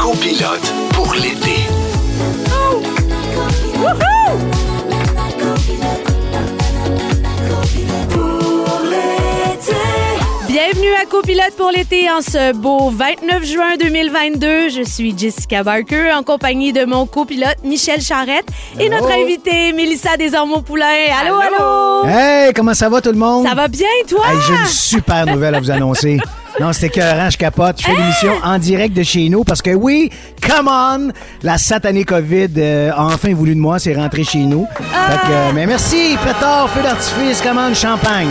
copilote pour l'été. Bienvenue à Copilote pour l'été en ce beau 29 juin 2022. Je suis Jessica Barker en compagnie de mon copilote Michel Charrette et notre invitée Mélissa Desormeaux-Poulain. Allô, allô, Hey, comment ça va tout le monde? Ça va bien, toi? Hey, j'ai une super nouvelle à vous annoncer. Non, c'était écœurant, je capote. Je fais l'émission en direct de chez nous parce que oui, come on, la satanée COVID euh, a enfin voulu de moi, c'est rentré chez nous. Fait que, euh, mais merci, pétard, feu d'artifice, commande, champagne.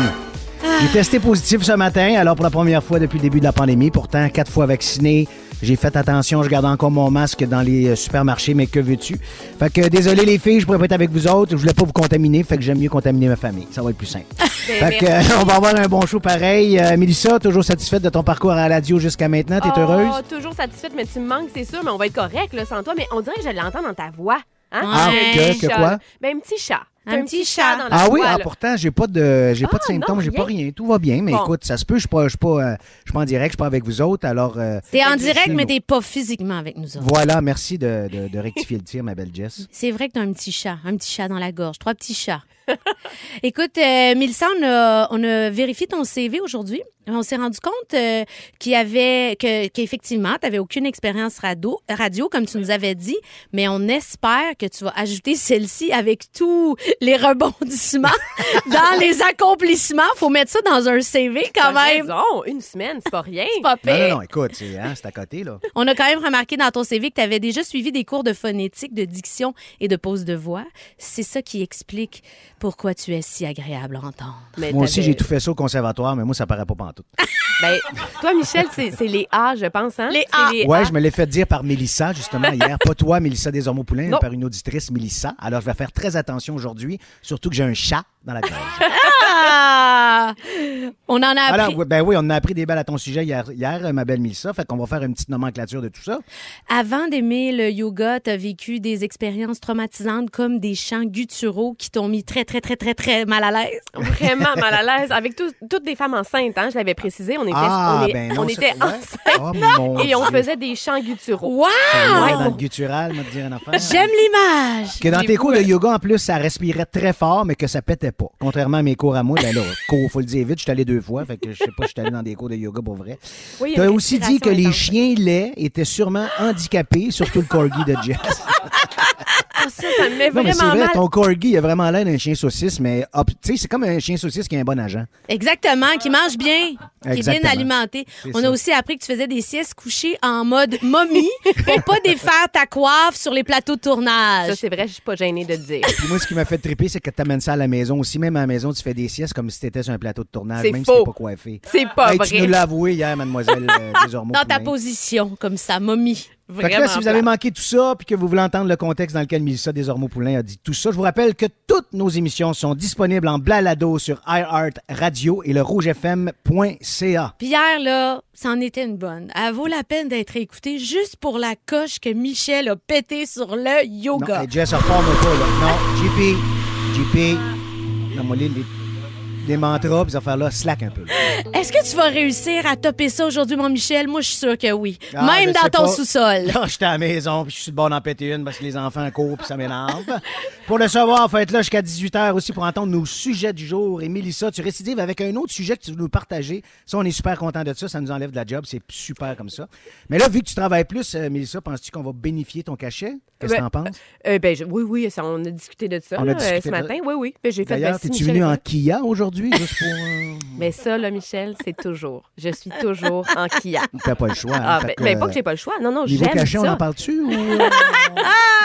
J'ai testé positif ce matin, alors pour la première fois depuis le début de la pandémie. Pourtant, quatre fois vacciné. J'ai fait attention, je garde encore mon masque dans les euh, supermarchés, mais que veux-tu? Fait que désolé les filles, je pourrais pas être avec vous autres. Je voulais pas vous contaminer, fait que j'aime mieux contaminer ma famille. Ça va être plus simple. fait que euh, on va avoir un bon show pareil. Euh, Mélissa, toujours satisfaite de ton parcours à la radio jusqu'à maintenant. T'es Oh, heureuse? Toujours satisfaite, mais tu me manques, c'est sûr, mais on va être correct là, sans toi. Mais on dirait que je l'entends dans ta voix. Hein? Ah, que- que quoi? Ben, un petit chat. Un petit chat. dans la Ah oui, ah, pourtant, j'ai pas de j'ai pas de Ah, symptômes, j'ai pas rien. Tout va bien, mais Bon. écoute, ça se peut, je suis pas, je suis pas, euh, je suis pas en direct, je suis pas avec vous autres, alors euh, T'es en direct, mais t'es pas physiquement avec nous autres. voilà, merci de, de- de rectifier le tir, ma belle Jess. C'est vrai que t'as un petit chat, un petit chat dans la gorge, trois petits chats. Écoute, euh, Mélissa, on a, on a vérifié ton CV aujourd'hui. On s'est rendu compte euh, qu'il y avait que qu'effectivement, tu n'avais aucune expérience radio, radio, comme tu nous avais dit, mais on espère que tu vas ajouter celle-ci avec tous les rebondissements dans les accomplissements. Faut mettre ça dans un CV quand T'as même. raison, une semaine, c'est pas rien. C'est pas Non, pire. non, non, écoute, c'est hein, c'est à côté, là. On a quand même remarqué dans ton CV que tu avais déjà suivi des cours de phonétique, de diction et de pose de voix. C'est ça qui explique pourquoi tu es si agréable à entendre. Mais Moi aussi, t'avais- j'ai tout fait ça au conservatoire, mais moi, ça paraît pas pantoute. Ben, toi, Michel, c'est c'est les A, je pense, hein? Les C'est A. Ouais, je me l'ai fait dire par Mélissa, justement, hier. Pas toi, Mélissa Desormeaux-Poulain, Non. par une auditrice, Mélissa. Alors, je vais faire très attention aujourd'hui, surtout que j'ai un chat dans la gorge. Ah! On en a appris. Alors, ben oui, on a appris des balles à ton sujet hier, hier ma belle Mélissa. Fait qu'on va faire une petite nomenclature de tout ça. Avant d'aimer le yoga, tu as vécu des expériences traumatisantes comme des chants gutturaux qui t'ont mis très, très, très, très, très mal à l'aise. Vraiment mal à l'aise. Avec tout- toutes des femmes enceintes, hein, je l'avais précisé. On était, Ah, on est- ben non, on était enceintes Oh, et on faisait des chants gutturaux. Wow! Ouais. dans le guttural, me dire une affaire. J'aime l'image! Que dans tes cours de yoga, en plus, ça respirait très fort, mais que ça pétait pas. Contrairement à mes cours à moi, ben là, cours, faut le dire vite, je suis allé deux fois, fait que je sais pas je suis allé dans des cours de yoga pour vrai. Oui, Tu as aussi dit que les chiens laits étaient sûrement handicapés, surtout le corgi de Jess. Ah, ça, ça me met Non, mais vraiment vrai, mal. ton corgi, il a vraiment l'air d'un chien saucisse, mais hop, tu sais, c'est comme un chien saucisse qui est un bon agent. Exactement, qui mange bien, qui est bien alimenté. On ça. a aussi appris que tu faisais des siestes couchées en mode momie pour pas défaire ta coiffe sur les plateaux de Ça, tournage. c'est vrai, je suis pas gênée de le dire. Puis moi, ce qui m'a fait triper, c'est que tu amènes ça à la maison aussi. Même à la maison, tu fais des siestes comme si t'étais sur un plateau de tournage, même faux. si t'es pas coiffé. C'est pas Hey, tu vrai. nous l'as avoué hier, mademoiselle euh. Dans ta position, comme ça, momie. Fait que là, si vous avez manqué tout ça, puis que vous voulez entendre le contexte dans lequel Mélissa Desormeaux-Poulain a dit tout ça, je vous rappelle que toutes nos émissions sont disponibles en blalado sur iHeart Radio et le rougefm.ca. Puis hier, là, c'en était une bonne. Elle vaut la peine d'être écoutée juste pour la coche que Michel a pété sur le Non, yoga. hey, Jess, reforme pas, là. Non, JP, JP, non, les mantras, puis affaires-là, slack un peu. Est-ce que tu vas réussir à topper ça aujourd'hui, mon Michel? Moi, je suis sûre que oui. Ah, Même dans ton sous-sol. Là, j'étais à la maison, puis je suis le bord d'en péter une parce que les enfants courent, puis ça m'énerve. pour le savoir, en fait, là, jusqu'à 18h aussi pour entendre nos sujets du jour. Et Mélissa, tu récidives avec un autre sujet que tu veux nous partager. Ça, on est super content de ça. Ça nous enlève de la job. C'est super comme ça. Mais là, vu que tu travailles plus, euh, Mélissa, penses-tu qu'on va bénéficier ton cachet? Qu'est-ce que Ben, t'en penses? Euh, ben, je- oui, oui, ça, on a discuté de ça On a discuté euh, ce de- matin. Oui, oui. Ben, j'ai fait D'ailleurs, ben, Michel venu en. Kia aujourd'hui, juste pour... euh, Mais ça, là, Michel, c'est toujours. Je suis toujours en Kia. T'as pas le choix. hein? Ah, ben, que, ben, pas que j'ai pas le choix. Non, non, j'aime cachet, on en parle-tu? Ou... euh?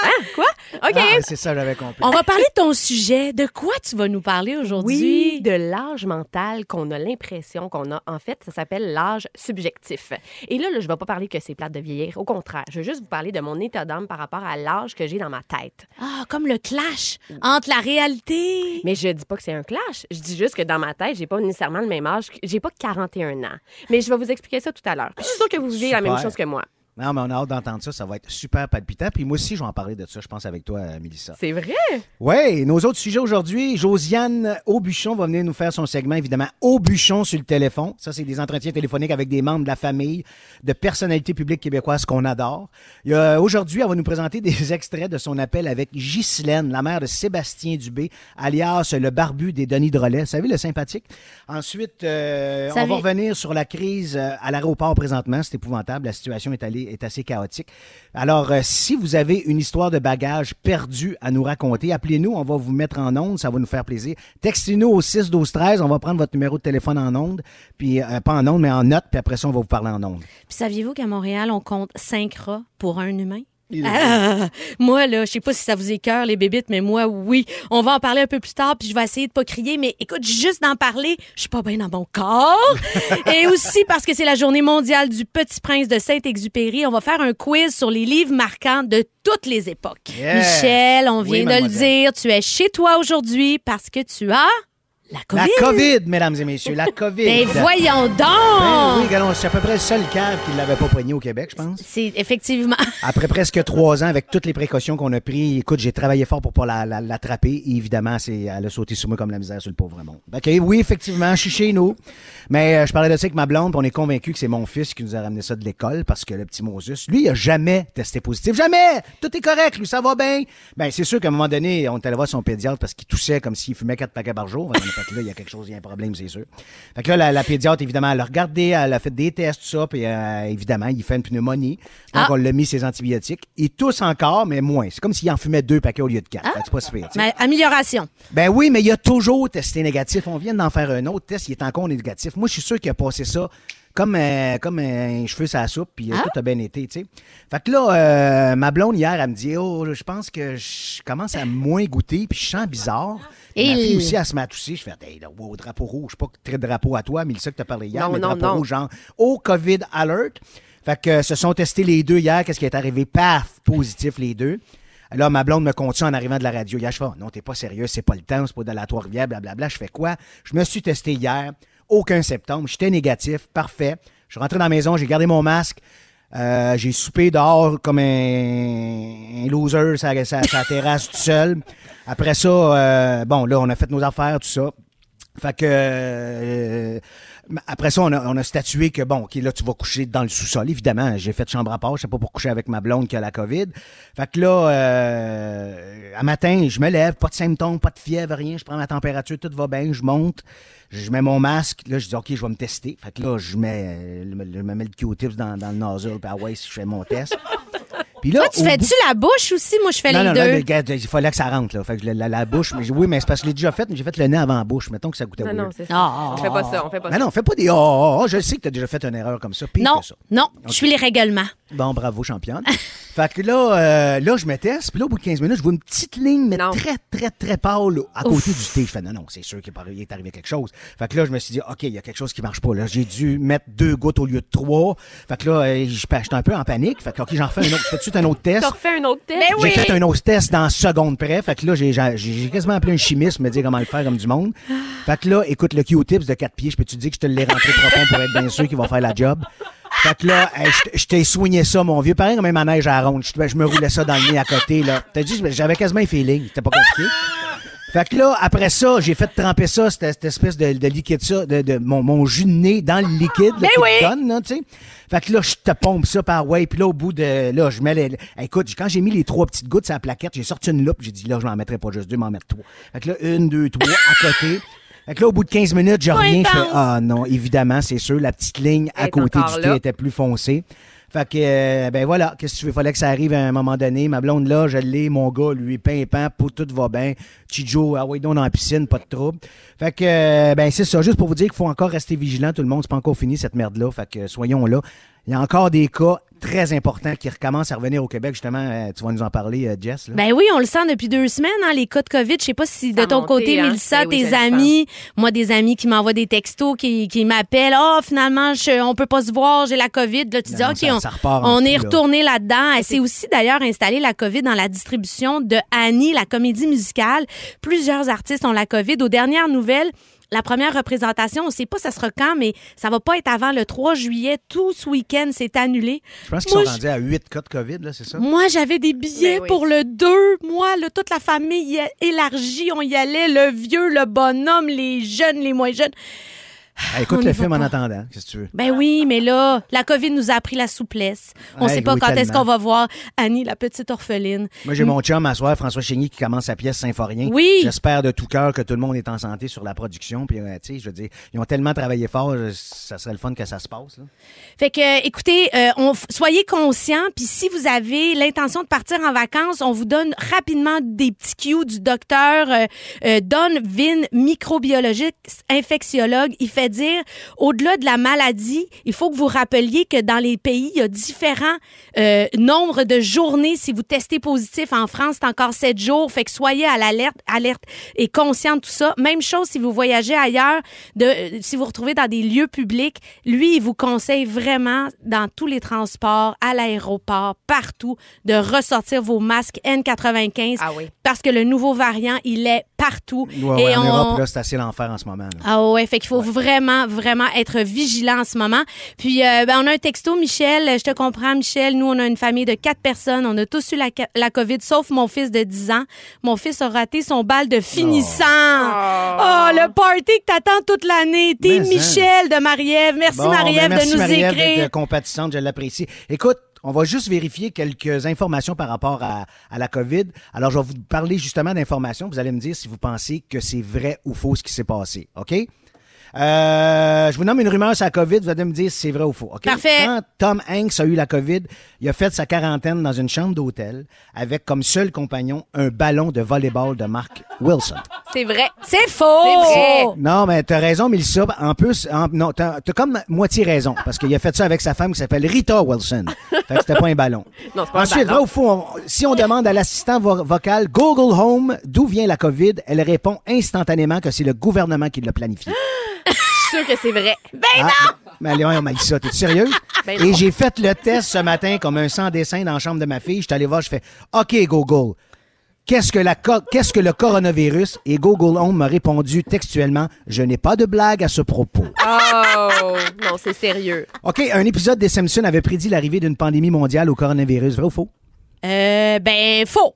Hein? Quoi? OK. Ah, c'est ça, j'avais compris. On va parler de ton sujet. De quoi tu vas nous parler aujourd'hui? Oui, de l'âge mental qu'on a l'impression qu'on a. En fait, ça s'appelle l'âge subjectif. Et là, là je ne vais pas parler que c'est plate de vieillir. Au contraire, je vais juste vous parler de mon état d'âme par rapport à l'âge que j'ai dans ma tête. Ah, comme le clash entre la réalité. Mais je dis pas que c'est un clash. Je dis juste que dans ma tête, j'ai pas nécessairement le même âge. J'ai pas 41 ans. Mais je vais vous expliquer ça tout à l'heure. Je suis sûre que vous vivez la même chose que moi. Non, mais on a hâte d'entendre ça. Ça va être super palpitant. Puis moi aussi, je vais en parler de ça, je pense, avec toi, euh, Mélissa. C'est vrai? Oui, nos autres sujets aujourd'hui. Josiane Aubuchon va venir nous faire son segment, évidemment, Aubuchon sur le téléphone. Ça, c'est des entretiens téléphoniques avec des membres de la famille, de personnalités publiques québécoises qu'on adore. A- Aujourd'hui, elle va nous présenter des extraits de son appel avec Ghislaine, la mère de Sébastien Dubé, alias le barbu des Denis Drolet. Vous savez, le sympathique. Ensuite, euh, on va revenir sur la crise euh, à l'aéroport présentement. C'est épouvantable. La situation est, allée, est assez chaotique. Alors, euh, si vous avez une histoire de bagage perdu à nous raconter, appelez-nous. On va vous mettre en onde. Ça va nous faire plaisir. Textez-nous au 6 12 13 On va prendre votre numéro de téléphone en onde. Puis, euh, pas en onde, mais en note. Puis après ça, on va vous parler en onde. Puis saviez-vous qu'à Montréal, on compte cinq rats pour un humain? Ah, moi, là, je sais pas si ça vous écœure, les bébites, mais moi, oui. On va en parler un peu plus tard, puis je vais essayer de pas crier, mais écoute, juste d'en parler, je suis pas bien dans mon corps. Et aussi parce que c'est la journée mondiale du Petit Prince de Saint-Exupéry, on va faire un quiz sur les livres marquants de toutes les époques. Michel, on Oui, vient de le dire, tu es chez toi aujourd'hui parce que tu as la COVID. La COVID, mesdames et messieurs. La COVID. Ben voyons donc! Ben oui, regardons, c'est à peu près le seul cave qui ne l'avait pas poigné au Québec, je pense. C'est effectivement. Après presque trois ans, avec toutes les précautions qu'on a prises, écoute, j'ai travaillé fort pour pas la- la- l'attraper. Et évidemment, c'est, elle a sauté sur moi comme la misère sur le pauvre monde. OK, oui, effectivement, je suis chez nous. Mais euh, je parlais de ça avec ma blonde, puis on est convaincu que c'est mon fils qui nous a ramené ça de l'école, parce que le petit Moses, lui, il a jamais testé positif. Jamais! Tout est correct, lui, ça va bien. Ben, c'est sûr qu'à un moment donné, on est allé voir son pédiatre parce qu'il toussait comme s'il fumait quatre paquets par jour. Fait là, il y a quelque chose, il y a un problème, c'est sûr. Fait que là, la, la pédiatre, évidemment, elle a regardé, elle a fait des tests, tout ça, puis euh, évidemment, il fait une pneumonie. Donc, Ah. on l'a mis ses antibiotiques. Il tousse encore, mais moins. C'est comme s'il en fumait deux paquets au lieu de quatre. Que c'est pas sais. Mais amélioration. Ben oui, mais il a toujours testé négatif. On vient d'en faire un autre test, il est encore négatif. Moi, je suis sûr qu'il a passé ça comme, euh, comme un cheveu sur la soupe, puis euh, Ah? tout a bien été, tu sais. Fait que là, euh, ma blonde, hier, elle me dit, oh, je pense que je commence à moins goûter, puis je sens bizarre. Et Ma fille il- aussi, elle se met à tousser. Je fais, hey, là, wow, drapeau rouge, je sais pas très drapeau à toi, mais ça que t'as parlé hier, Non, mais non, drapeau non. rouge, genre, au COVID alert. Fait que euh, se sont testés les deux hier. Qu'est-ce qui est arrivé? Paf! Positif les deux. Là, ma blonde me compte ça en arrivant de la radio. Hier, je fais, Oh, non, t'es pas sérieux, c'est pas le temps, c'est pas de la Trois-Rivières, blablabla. Je fais quoi? Je me suis testé hier, aucun septembre, j'étais négatif, parfait. Je suis dans la maison, j'ai gardé mon masque, euh, j'ai soupé dehors comme un, loser sur la- sur la terrasse tout seul. Après ça, euh, bon, là, on a fait nos affaires, tout ça. Fait que euh, après ça, on a, on a statué que bon, ok, là, tu vas coucher dans le sous-sol. Évidemment, j'ai fait chambre à part, je sais pas pour coucher avec ma blonde qui a la COVID. Fait que là, euh, à matin, je me lève, pas de symptômes, pas de fièvre, rien. Je prends ma température, tout va bien, je monte, je mets mon masque. Là, je dis ok, je vais me tester. Fait que là, je mets, je me mets le Q-tips dans, dans le nozzle, puis ah ouais, si je fais mon test. Puis là, Toi, tu fais-tu bout- la bouche aussi? Moi, je fais non, les non, deux. non, regarde, il fallait que ça rentre, là. Fait que la, la- la bouche, mais oui, mais c'est parce que je l'ai déjà fait, mais j'ai fait le nez avant la bouche. Mettons que ça goûtait Non, weird. non, c'est ça. Ah, on fait pas ça, on fait pas Mais ça. non, fais pas des oh, oh, oh. Je sais que tu as déjà fait une erreur comme ça. Pire non, que ça. non, je suis les règlements. Bon, bravo, championne. fait que là, euh, là, je me teste, puis là, au bout de 15 minutes, je vois une petite ligne, mais Non. très, très, très pâle à côté Ouf. du thé. Je fais, non, non, c'est sûr qu'il est arrivé- quelque chose. Fait que là, je me suis dit, OK, il y a quelque chose qui marche pas. Là, j'ai dû mettre deux gouttes au lieu de trois. Fait que là, euh, je- j'étais un peu en panique. Fait que, OK, j'en refais un autre. Je fais tout de suite un autre test? Tu refais un autre test? Ben J'ai oui. fait un autre test dans seconde près. Fait que là, j'ai, j'ai, j'ai quasiment appelé un chimiste me dire comment le faire comme du monde. Fait que là, écoute, le Q-tips de quatre pieds, je peux te dire que je te l'ai rentré profond pour être bien sûr qu'il va faire la job? Fait que là, je, t'ai soigné ça, mon vieux. Pareil comme un manège à la ronde. Je, me roulais ça dans le nez à côté, là. T'as dit, j'avais quasiment un feeling. C'était pas compliqué. Fait que là, après ça, j'ai fait tremper ça, cette, cette espèce de, de liquide, ça, de, de mon, mon jus de nez dans le liquide, là, Ben oui. donne, là, tu sais. Fait que là, je te pompe ça par ouais, puis là, au bout de, là, je mets les, écoute, quand j'ai mis les trois petites gouttes sur la plaquette, j'ai sorti une loupe, j'ai dit, là, je m'en mettrai pas juste deux, m'en mettre trois. Fait que là, une, deux, trois, à côté. Fait que là, au bout de 15 minutes, je reviens, je fais, ah non, évidemment, c'est sûr, la petite ligne à côté du thé était plus foncée. Fait que, euh, ben voilà, qu'est-ce que tu veux? Fallait que ça arrive à un moment donné. Ma blonde là, je l'ai, mon gars, lui, pimpant, pour tout va bien. Chijo, ah ouais, donc dans la piscine, pas de trouble. Fait que, euh, ben c'est ça, juste pour vous dire qu'il faut encore rester vigilant, tout le monde, c'est pas encore fini cette merde-là. Fait que, soyons là. Il y a encore des cas très importants qui recommencent à revenir au Québec, justement. euh, tu vas nous en parler, euh, Jess. Là. Ben oui, on le sent depuis deux semaines, hein, les cas de COVID. Je sais pas si de Ça ton monté, côté, hein. Mélissa, Ben oui, tes amis, moi, des amis qui m'envoient des textos, qui, qui m'appellent. Oh, finalement, je, on peut pas se voir, j'ai la COVID. Là, tu Non, dis, non, OK, ça- on, ça repart en on est là. retourné là-dedans. Elle s'est aussi d'ailleurs installé la COVID dans la distribution de Annie, la comédie musicale. Plusieurs artistes ont la COVID. Aux dernières nouvelles, la première représentation, on sait pas ça sera quand, mais ça va pas être avant le 3 juillet. Tout ce week-end, c'est annulé. Je pense qu'ils Moi, sont rendus à 8 cas de COVID, là, c'est ça? Moi, j'avais des billets Ben oui. pour le 2. Moi, là, toute la famille y a élargie. On y allait, le vieux, le bonhomme, les jeunes, les moins jeunes. Ah, écoute on le film en pas. attendant, qu'est-ce que tu veux? Ben oui, mais là, la COVID nous a appris la souplesse. On Ouais, sait pas oui, quand est-ce qu'on va voir Annie, la petite orpheline. Moi, j'ai mon chum à soir, François Chénier, qui commence sa pièce Symphorien. Oui. J'espère de tout cœur que tout le monde est en santé sur la production. Puis, euh, tu sais, je veux dire, ils ont tellement travaillé fort, euh, ça serait le fun que ça se passe. là. Fait que, écoutez, euh, on, soyez conscients. Puis si vous avez l'intention de partir en vacances, on vous donne rapidement des petits cues du docteur euh, Don Vin, microbiologiste, infectiologue. Il fait dire, au-delà de la maladie, il faut que vous rappeliez que dans les pays, il y a différents euh, nombres de journées. Si vous testez positif en France, c'est encore sept jours. Fait que soyez à l'alerte, alerte et conscient de tout ça. Même chose si vous voyagez ailleurs, de, euh, si vous vous retrouvez dans des lieux publics, lui, il vous conseille vraiment dans tous les transports, à l'aéroport, partout, de ressortir vos masques N95 Ah oui. parce que le nouveau variant, il est partout. Ouais, ouais, et en on... Europe, là, c'est assez l'enfer en ce moment. là. Ah ouais, fait qu'il faut vraiment, vraiment être vigilant en ce moment. Puis, euh, ben, on a un texto, Michel. Je te comprends, Michel. Nous, on a une famille de quatre personnes. On a tous eu la, COVID, sauf mon fils de 10 ans. Mon fils a raté son bal de finissant. Oh, le party que t'attends toute l'année. T'es hein. Michel de Marie-Ève. Merci, Bon, Marie-Ève, ben, merci, de nous Marie-Ève, écrire. d'être compatissante, je l'apprécie. Écoute, on va juste vérifier quelques informations par rapport à, à la COVID. Alors, je vais vous parler justement d'informations. Vous allez me dire si vous pensez que c'est vrai ou faux ce qui s'est passé. OK? Euh, je vous nomme une rumeur sur la COVID, vous allez me dire si c'est vrai ou faux. Parfait. Quand Tom Hanks a eu la COVID, il a fait sa quarantaine dans une chambre d'hôtel avec comme seul compagnon un ballon de volleyball de Mark Wilson. C'est vrai. C'est faux! C'est vrai. Non, mais t'as raison, Mélissa. En plus, en- non, t'as t'as comme moitié raison. Parce qu'il a fait ça avec sa femme qui s'appelle Rita Wilson. Fait que c'était pas un ballon. Non, c'est pas un Ensuite, ballon. vrai ou faux, on- si on demande à l'assistant vo- vocal Google Home d'où vient la COVID, elle répond instantanément que c'est le gouvernement qui l'a planifié. Je suis sûre que c'est vrai. Ben Ah, Mais Léon, on m'a dit ça. T'es sérieux? Ben Et non. j'ai fait le test ce matin comme un sans dessin dans la chambre de ma fille. Je suis allé voir, je fais OK, Google. Qu'est-ce que, la co- qu'est-ce que le coronavirus? Et Google Home m'a répondu textuellement Je n'ai pas de blague à ce propos. Oh, non, c'est sérieux. OK, un épisode des Simpsons avait prédit l'arrivée d'une pandémie mondiale au coronavirus. Vrai ou faux? Euh, ben, faux.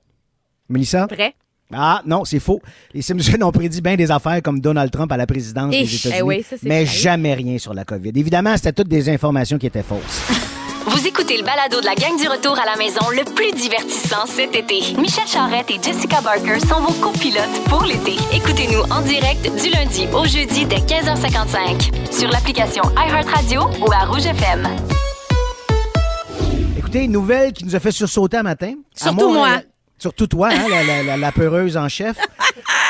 Mélissa? Vrai? Ah, non, c'est faux. Les Simpsons ont prédit bien des affaires comme Donald Trump à la présidence des. États-Unis, Eh oui, ça, c'est mais vrai. jamais rien sur la COVID. Évidemment, c'était toutes des informations qui étaient fausses. Vous écoutez le balado de la gang du retour à la maison le plus divertissant cet été. Michel Charrette et Jessica Barker sont vos copilotes pour l'été. Écoutez-nous en direct du lundi au jeudi dès 15h55 sur l'application iHeartRadio ou à Rouge FM. Écoutez, une nouvelle qui nous a fait sursauter un matin. Surtout moi. Surtout toi, hein, la, la- la- la peureuse en chef.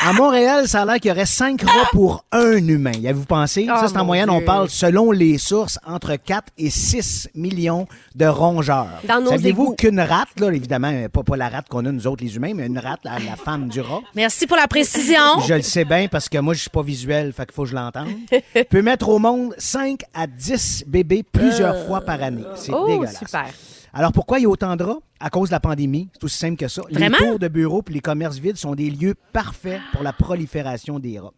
À Montréal, ça a l'air qu'il y aurait cinq rats pour un humain. Y avez-vous pensé? Oh, ça, c'est en mon moyenne, on parle, selon les sources, entre 4 et 6 millions de rongeurs. Égouts. qu'une rate, là, évidemment, euh, pas, pas la rate qu'on a nous autres les humains, mais une rate, la, la femme du rat, Merci pour la précision. je le sais bien parce que moi, je suis pas visuel, fait qu'il faut que je l'entende. peut mettre au monde 5 à 10 bébés plusieurs fois par année. C'est Oh, dégueulasse. super. Alors pourquoi il y a autant de rats? À cause de la pandémie. C'est aussi simple que ça. Vraiment? Les tours de bureaux et les commerces vides sont des lieux parfaits pour la prolifération des rats.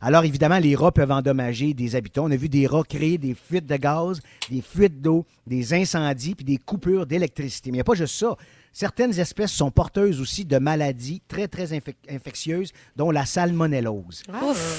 Alors évidemment, les rats peuvent endommager des habitants. On a vu des rats créer des fuites de gaz, des fuites d'eau, des incendies puis des coupures d'électricité. Mais il n'y a pas juste ça. Certaines espèces sont porteuses aussi de maladies très, très infec- infectieuses, dont la salmonellose.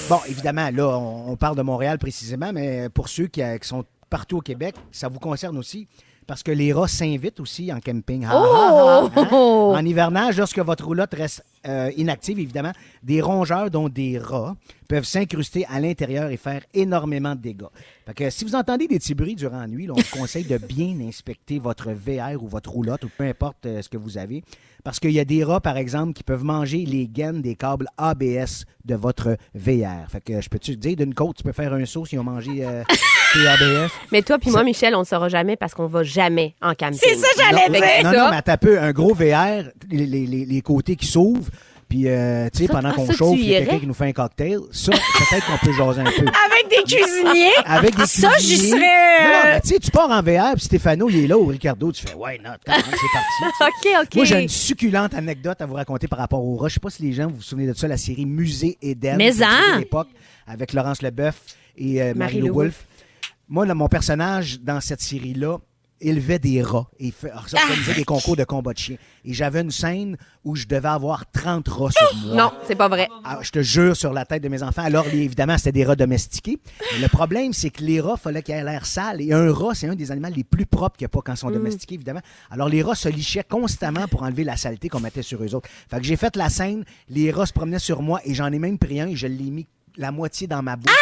Bon, évidemment, là, on, on parle de Montréal précisément, mais pour ceux qui, euh, qui sont partout au Québec, ça vous concerne aussi. Parce que les rats s'invitent aussi en camping. Ah, ah, ah, hein? En hivernage, lorsque votre roulotte reste euh, inactive, évidemment, des rongeurs, dont des rats, peuvent s'incruster à l'intérieur et faire énormément de dégâts. Fait que si vous entendez des petits bruits durant la nuit, là, on vous conseille de bien inspecter votre VR ou votre roulotte ou peu importe euh, ce que vous avez. Parce qu'il y a des rats, par exemple, qui peuvent manger les gaines des câbles ABS de votre VR. Fait que je peux te dire, d'une côte, tu peux faire un saut si on mangé euh, tes ABS. Mais toi puis moi, Michel, on ne saura jamais parce qu'on va jamais en camping. C'est ça, j'allais dire. non, ça. non, mais t'as peu un gros VR, les, les- les- les côtés qui s'ouvrent, puis euh, tu sais, Ça, pendant ah, qu'on ça, chauffe, il y a quelqu'un qui nous fait un cocktail. Ça, peut-être qu'on peut jaser un peu. Avec des cuisiniers? Avec des Ça, j'y cuisiniers. serais, Non, non, euh, mais tu sais, tu pars en VR, puis Stéphano, il est là, ou Ricardo, tu fais, ouais, non, c'est parti. OK, OK. Moi, j'ai une succulente anecdote à vous raconter par rapport au rat. Je sais pas si les gens vous vous souvenez de ça, la série Musée Eden. Mais en. à l'époque, avec Laurence Leboeuf et euh, Marie-Lou Marie-Lou Wolfe. Moi, là, mon personnage dans cette série-là élevait des rats et fait- organisait des concours de combat de chiens. Et j'avais une scène où je devais avoir 30 rats sur moi. Non, c'est pas vrai. Ah, je te jure sur la tête de mes enfants. Alors, évidemment, c'était des rats domestiqués. Mais le problème, c'est que les rats, fallait qu'ils aient l'air sale. Et un rat, c'est un des animaux les plus propres qu'il n'y a pas quand ils sont domestiqués, évidemment. Alors, les rats se lichaient constamment pour enlever la saleté qu'on mettait sur eux autres. Fait que j'ai fait la scène, les rats se promenaient sur moi et j'en ai même pris un et je l'ai mis la moitié dans ma bouche.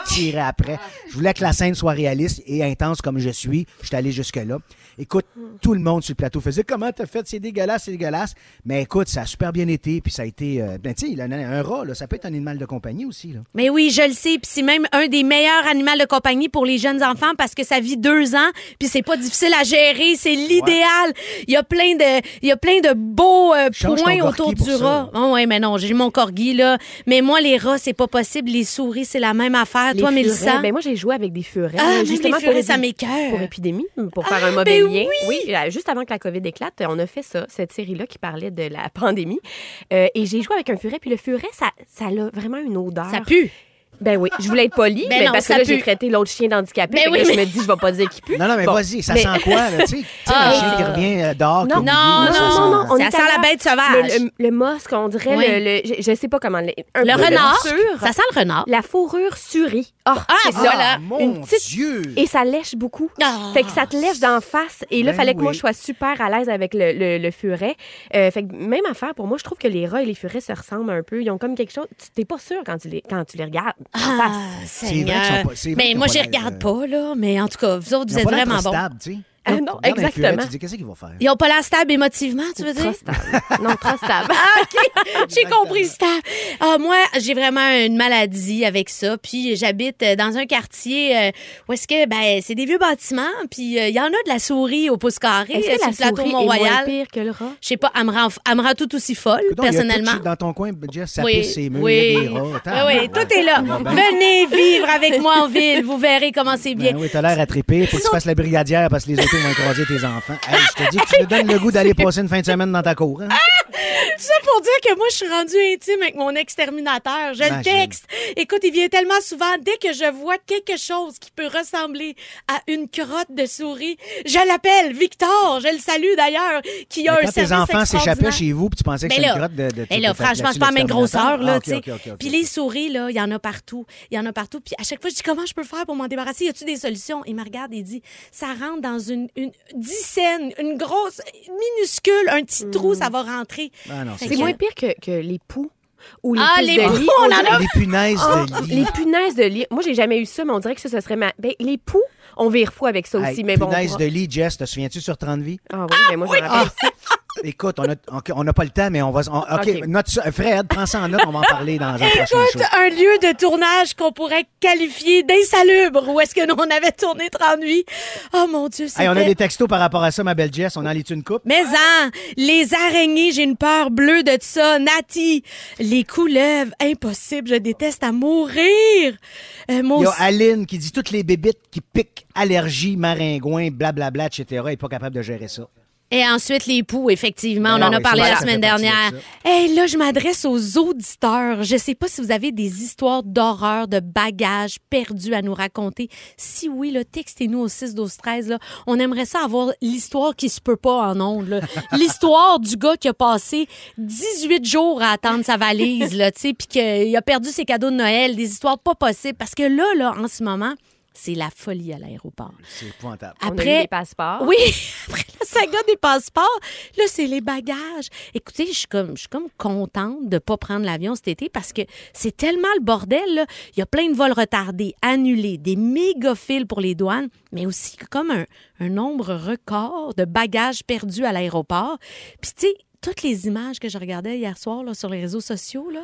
Retiré après. Je voulais que la scène soit réaliste et intense comme je suis. Je suis allé jusque-là. Écoute, tout le monde sur le plateau faisait comment t'as fait, c'est dégueulasse, c'est dégueulasse. Mais écoute, ça a super bien été, puis ça a été. euh, ben, tu sais, il a un rat, là, ça peut être un animal de compagnie aussi. Là. Mais oui, je le sais. Puis c'est même un des meilleurs animaux de compagnie pour les jeunes enfants parce que ça vit deux ans. Puis c'est pas difficile à gérer. C'est l'idéal. Il y a plein de, il y a plein de beaux euh, points autour du rat. Oh, ouais, mais non, j'ai mon corgi là. Mais moi, les rats, c'est pas possible. Les souris, c'est la même affaire. Les Toi, Mélissa? Ben moi, j'ai joué avec des furets. Ah, justement les furets, pour ça m'écoeure. Pour épidémie, pour faire un Ah, mauvais ben lien. Oui, euh, juste avant que la COVID éclate, on a fait ça, cette série-là qui parlait de la pandémie. Euh, et j'ai joué avec un furet, puis le furet, ça, ça a vraiment une odeur. Ça pue. Ben oui, je voulais être polie, Ben mais non, parce que ça là, j'ai traité l'autre chien d'handicapé. Ben oui, là, mais- je me dis, je vais pas dire qu'il pue. Non, non, mais Bon, vas-y, ça mais- sent quoi, là, tu sais? Tu sais, Ah. un chien qui revient euh, dehors. qui Non, Non, ça non, sent- non, non. on Ça est sent la bête sauvage. Le, le, le mosque, on dirait Oui. le, le- je, je sais pas comment. Le, un Le renard? Ça sent le renard. La fourrure surie. Ah, c'est ça. voilà. Ah, mon Une petite- Dieu! Et ça lèche beaucoup. Ah. Fait que ça te lèche d'en face. Et là, Ben fallait que moi, je sois super à l'aise avec le, le, le furet. Euh, fait que même affaire, pour moi, je trouve que les rats et les furets se ressemblent un peu. Ils ont comme quelque chose. Tu t'es pas sûr quand tu les, quand tu les regardes. Ah. C'est vrai qu'ils Seigneur. sont pas- c'est vrai Mais qu'ils moi, ont je pas les l'air, regarde euh, pas, là. Mais en tout cas, vous autres, Ils vous ont êtes pas l'air vraiment bons. stables, tu sais. Ah, non, exactement. Tu dis, qu'est-ce qu'ils vont faire? Ils ont pas l'air stables émotivement, tu veux Trop dire? stable. non, trop stable. J'ai compris, stable. Ah, moi, j'ai vraiment une maladie avec ça. Puis j'habite euh, dans un quartier euh, où est-ce que, ben, c'est des vieux bâtiments. Puis euh, il y en a de la souris au pouce carré Est-ce que la le plateau souris est moins pire que le rat? Je sais pas, elle me, rend, elle me rend tout aussi folle, il y a tout personnellement. dans ton coin, Jess, ça Oui, pisse ses murs, oui. des rats. Oui, Attends, oui, tout est là. Ça va bien. Venez vivre avec moi en ville. Vous verrez comment c'est bien. Ben oui, t'as l'air à triper. Faut que tu fasses la brigadière parce que les autos vont écraser tes enfants. Hey, je te dis que tu nous donnes le goût d'aller passer une fin de semaine dans ta cour. Hein? Tout ça pour dire que moi, je suis rendue intime avec mon exterminateur. Je le texte. Écoute, il vient tellement souvent. Dès que je vois quelque chose qui peut ressembler à une crotte de souris, je l'appelle Victor. Je le salue d'ailleurs, qui a Mais un quand tes enfants s'échappaient chez vous, puis tu pensais que Ben c'était une là, grotte de. de Et là, de- franchement, c'est pas la même grosseur, là, Ah, ok, tu sais. ok, ok, ok. Puis les souris, là, il y en a partout. Il y en a partout. Puis à chaque fois, je dis comment je peux faire pour m'en débarrasser? Y a-tu des solutions? Il me regarde et dit, ça rentre dans une, une dizaine, une grosse, minuscule, un petit trou, ça va rentrer. Ah c'est moins pire que, que les poux ou les Ah, les de poux, lit. on en dirait- a- Les punaises Ah, de lit. les punaises de lit. Moi, j'ai jamais eu ça, mais on dirait que ça, ce serait ma. Ben, les poux, on vire fou avec ça aussi. Hey, mais bon. on de lit, Jess, te souviens-tu sur 30 vies? Ah oui, mais moi, je me rappelle. Écoute, on a, ok, on n'a pas le temps, mais on va. on- OK, Ok. note ça. Fred, prends ça en note, on va en parler dans un prochain show. un lieu de tournage qu'on pourrait qualifier d'insalubre où est-ce que nous on avait tourné 30 nuits. Oh mon Dieu, c'était... Hey, on a des textos par rapport à ça, ma belle Jess. On en lit une coupe? Mais hein, les araignées, j'ai une peur bleue de ça. Nati, les couleuvres, impossible, je déteste à mourir. Euh, Il y a Aline qui dit toutes les bébites qui piquent, allergie, maringouin, blablabla, etc. Elle n'est pas capable de gérer ça. Et ensuite, les poux, effectivement, on Ben en a oui, parlé la semaine dernière. de Hey, là, je m'adresse aux auditeurs. Je sais pas si vous avez des histoires d'horreur, de bagages perdus à nous raconter. Si oui, là, textez-nous au 6 12 13 là. On aimerait ça avoir l'histoire qui se peut pas en ondes. L'histoire du gars qui a passé 18 jours à attendre sa valise, là, tu sais, puis qu'il a perdu ses cadeaux de Noël, des histoires pas possibles. Parce que là, là, en ce moment, c'est la folie à l'aéroport. C'est épouvantable. On a eu Après, les passeports. oui, après la saga des passeports, là, c'est les bagages. Écoutez, je suis comme, je suis comme contente de ne pas prendre l'avion cet été parce que c'est tellement le bordel. là. Il y a plein de vols retardés, annulés, des méga fils pour les douanes, mais aussi comme un, un nombre record de bagages perdus à l'aéroport. Puis, tu sais, toutes les images que je regardais hier soir là, sur les réseaux sociaux, là,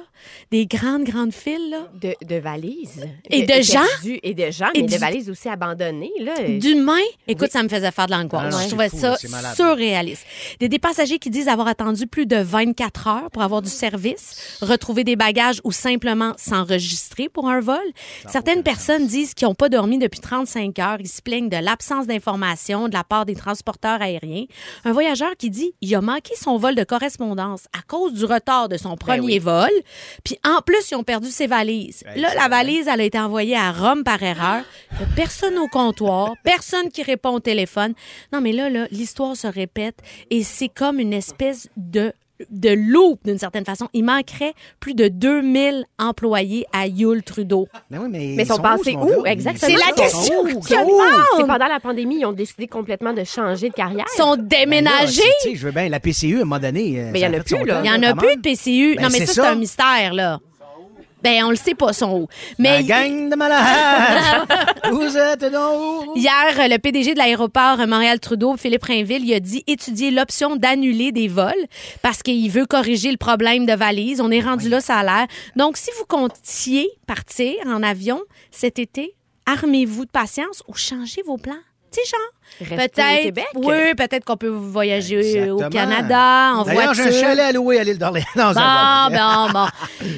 des grandes, grandes files, là, De, de valises. Et de gens. perdus, Et de gens, Et mais du- de valises aussi abandonnées. Là. D'humains, écoute, ça me faisait faire de Ah l'angoisse. non, je trouvais fou, ça surréaliste. Des, des passagers qui disent avoir attendu plus de 24 heures pour avoir du service, retrouver des bagages ou simplement s'enregistrer pour un vol. Certaines personnes disent qu'ils n'ont pas dormi depuis 35 heures. Ils se plaignent de l'absence d'informations de la part des transporteurs aériens. Un voyageur qui dit il a manqué son vol de de correspondance à cause du retard de son premier vol. Puis en plus, ils ont perdu ses valises. Hey, là, la va valise, elle a été envoyée à Rome par erreur. Il a personne au comptoir, personne qui répond au téléphone. Non, mais là, là l'histoire se répète et c'est comme une espèce de de loop d'une certaine façon. Il manquerait plus de 2000 employés à Yule Trudeau. Ben oui, mais, Mais ils sont passés où, exactement? C'est la question où? que. C'est pendant la pandémie, ils ont décidé complètement de changer de carrière. Ils sont Ben là, déménagés. Je veux bien, la PCU, à un moment donné. euh, Mais il y ça en a plus, là. Il y en a plus de PCU. Ben, non, mais c'est ça, c'est un mystère, là. Ben, on le sait pas, son. La Mais gang de malades! Vous êtes donc où? hier, le PDG de l'aéroport Montréal-Trudeau, Philippe Rainville, il a dit étudier l'option d'annuler des vols parce qu'il veut corriger le problème de valise. On est rendu là, ça a l'air. Donc, si vous comptiez partir en avion cet été, armez-vous de patience ou changez vos plans. Tu sais, genre, peut-être, Québec. oui, peut-être qu'on peut voyager au. Canada en voiture. j'ai un chalet à louer à l'île d'Orléans. Bon, va. bon, bon.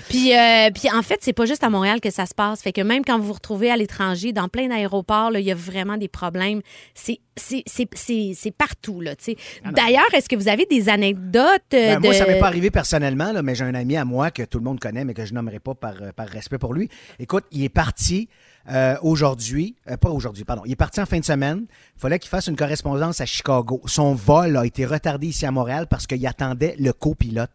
Puis, euh, puis en fait, c'est pas juste à Montréal que ça se passe. Fait que même quand vous vous retrouvez à l'étranger, dans plein d'aéroports, il y a vraiment des problèmes. C'est c'est- partout, là, tu sais. D'ailleurs, est-ce que vous avez des anecdotes euh, Ben, de... Moi, ça m'est pas arrivé personnellement, là, mais j'ai un ami à moi que tout le monde connaît, mais que je nommerai pas par, euh, par respect pour lui. Écoute, il est parti euh, aujourd'hui, euh, pas aujourd'hui, pardon, il est parti en fin de semaine. Il fallait qu'il fasse une correspondance à Chicago. Son vol a été retardé ici à Montréal parce qu'il attendait le copilote.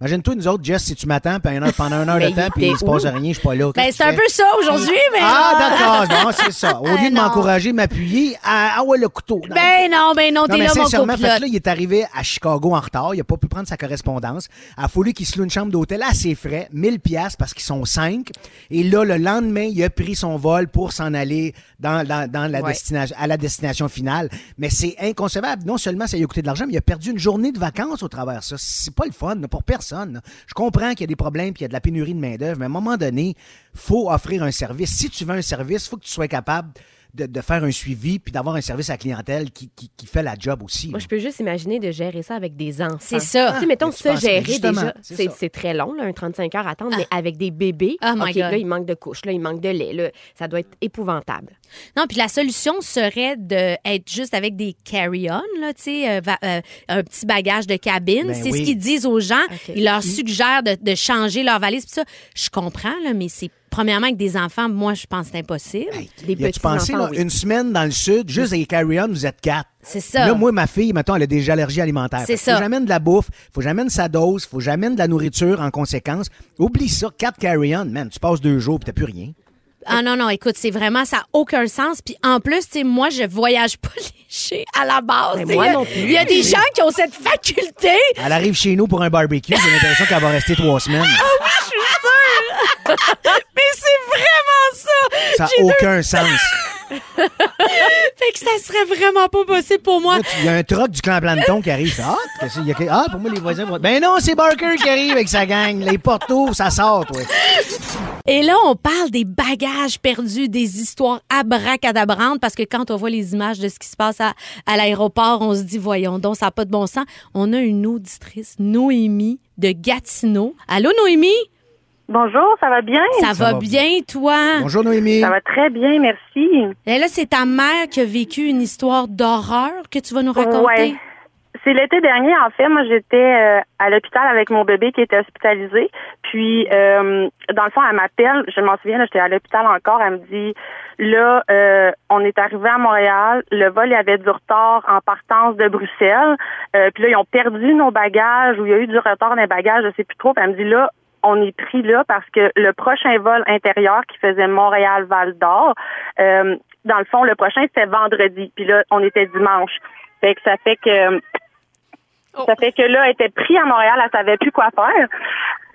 Imagine-toi, nous autres, Jess, si tu m'attends pendant, pendant une heure de temps il puis il se passe rien, je suis pas là. Ben, c'est un peu ça aujourd'hui, mais... Ah, d'accord, non, c'est ça. Au Ah, lieu de m'encourager, m'appuyer, ah, ouais, le couteau. Ben non, ben non, t'es là, mon sincèrement, fait que copilote. là, il est arrivé à Chicago en retard. Il a pas pu prendre sa correspondance. Il a fallu qu'il se loue une chambre d'hôtel ses frais, 1000 pièces parce qu'ils sont cinq. Et là, le lendemain, il a pris son vol pour s'en aller dans, dans, dans la Ouais. destination, à la destination finale. Mais c'est inconcevable. Non seulement ça lui a coûté de l'argent, mais il a perdu une journée de vacances au travers de ça. C'est pas le fun pour personne. Je comprends qu'il y a des problèmes puis il y a de la pénurie de main-d'œuvre, mais à un moment donné, faut offrir un service. Si tu veux un service, faut que tu sois capable de, de faire un suivi puis d'avoir un service à la clientèle qui, qui, qui fait la job aussi. Moi, là. je peux juste imaginer de gérer ça avec des enfants. C'est ça. Tu sais, mettons, tu se gérer déjà, c'est très long, là, un 35 heures à attendre, mais avec des bébés, Oh OK, là, il manque de couches, là, il manque de lait, là, ça doit être épouvantable. Non, puis la solution serait d'être juste avec des carry-on, là, tu sais, euh, va- euh, un petit bagage de cabine. Ben c'est oui. ce qu'ils disent aux gens. Ils leur suggèrent de, de changer leur valise. Puis ça, je comprends, là, mais c'est premièrement avec des enfants, moi, je pense que c'est impossible. Hey, Des pensé, là, oui. une semaine dans le sud, juste avec carry-on, vous êtes quatre. C'est ça. Là, moi, ma fille, mettons, elle a des allergies alimentaires. C'est ça. Faut j'amène de la bouffe, faut que j'amène sa dose, faut j'amène de la nourriture en conséquence. Oublie ça, quatre carry-on, man, tu passes deux jours puis t'as plus rien. Ah non, non, écoute, c'est vraiment, ça n'a aucun sens. Puis en plus, tu sais, moi, je voyage pas léché à la base. Moi il y a- non plus. Il y a des gens qui ont cette faculté. Elle arrive chez nous pour un barbecue, j'ai l'impression qu'elle va rester trois semaines. Mais c'est vraiment ça. N'a aucun sens. Fait que ça serait vraiment pas possible pour moi. Il y a un truck du clan Planton qui arrive. Ah, qu'est-ce qu'il y a ah, pour moi, les voisins vont. Ben non, c'est Barker qui arrive avec sa gang. Les portos, ça sort, toi. Et là, on parle des bagages perdus, des histoires abracadabrantes, parce que quand on voit les images de ce qui se passe à, à l'aéroport, on se dit, voyons donc, ça n'a pas de bon sens. On a une auditrice, Noémie, de Gatineau. Allô, Noémie? Bonjour, ça va bien? Ça, va, va bien, toi? Bonjour, Noémie. Ça va très bien, merci. Et là, c'est ta mère qui a vécu une histoire d'horreur que tu vas nous raconter? Ouais. C'est l'été dernier, en fait, moi j'étais euh, à l'hôpital avec mon bébé qui était hospitalisé. Puis, euh, dans le fond, elle m'appelle, je m'en souviens, là, j'étais à l'hôpital encore, elle me dit, là, euh, on est arrivé à Montréal, le vol il y avait du retard en partance de Bruxelles. Euh, puis là, ils ont perdu nos bagages ou il y a eu du retard dans les bagages, je sais plus trop. Puis elle me dit, là, on est pris là parce que le prochain vol intérieur qui faisait Montréal-Val d'Or, euh, dans le fond, le prochain c'était vendredi. Puis là, on était dimanche. Fait que ça fait que ça fait que là, elle était prise à Montréal, elle savait plus quoi faire.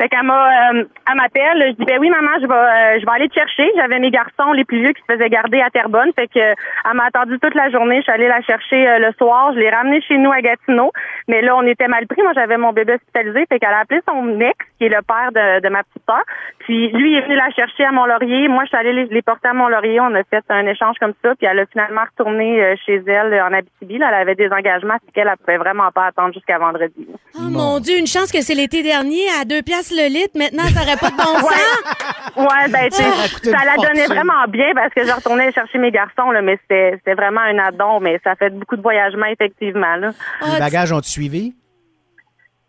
Fait qu'elle m'a, euh, elle m'appelle, je dis ben oui maman, je vais, euh, je vais aller te chercher. J'avais mes garçons les plus vieux qui se faisaient garder à Terrebonne, fait que euh, elle m'a attendu toute la journée. Je suis allée la chercher euh, le soir, je l'ai ramenée chez nous à Gatineau. Mais là, on était mal pris. Moi, j'avais mon bébé hospitalisé, fait qu'elle a appelé son ex, qui est le père de, de ma petite sœur. Puis lui il est venu la chercher à Mont-Laurier. Moi, je suis allée les, porter à Mont-Laurier. On a fait un échange comme ça, puis elle a finalement retourné euh, chez elle en Abitibi. Là, elle avait des engagements, qu'elle elle pouvait vraiment pas attendre jusqu'à vendredi. Oh mon Dieu, une chance que c'est l'été dernier à deux piastres le litre. Maintenant, ça n'aurait pas de bon sens. Ouais, ben, tu sais, Ça ça la donnait vraiment bien parce que je retournais chercher mes garçons, là, mais c'était vraiment un addon, mais ça fait beaucoup de voyagement, effectivement, là. Les Ah, bagages ont-tu suivi?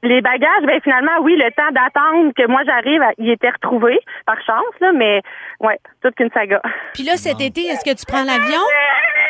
Les bagages, ben finalement, oui, le temps d'attendre que moi j'arrive, il était retrouvé, par chance, là, mais ouais, toute qu'une saga. Puis là, cet été, est-ce que tu prends l'avion?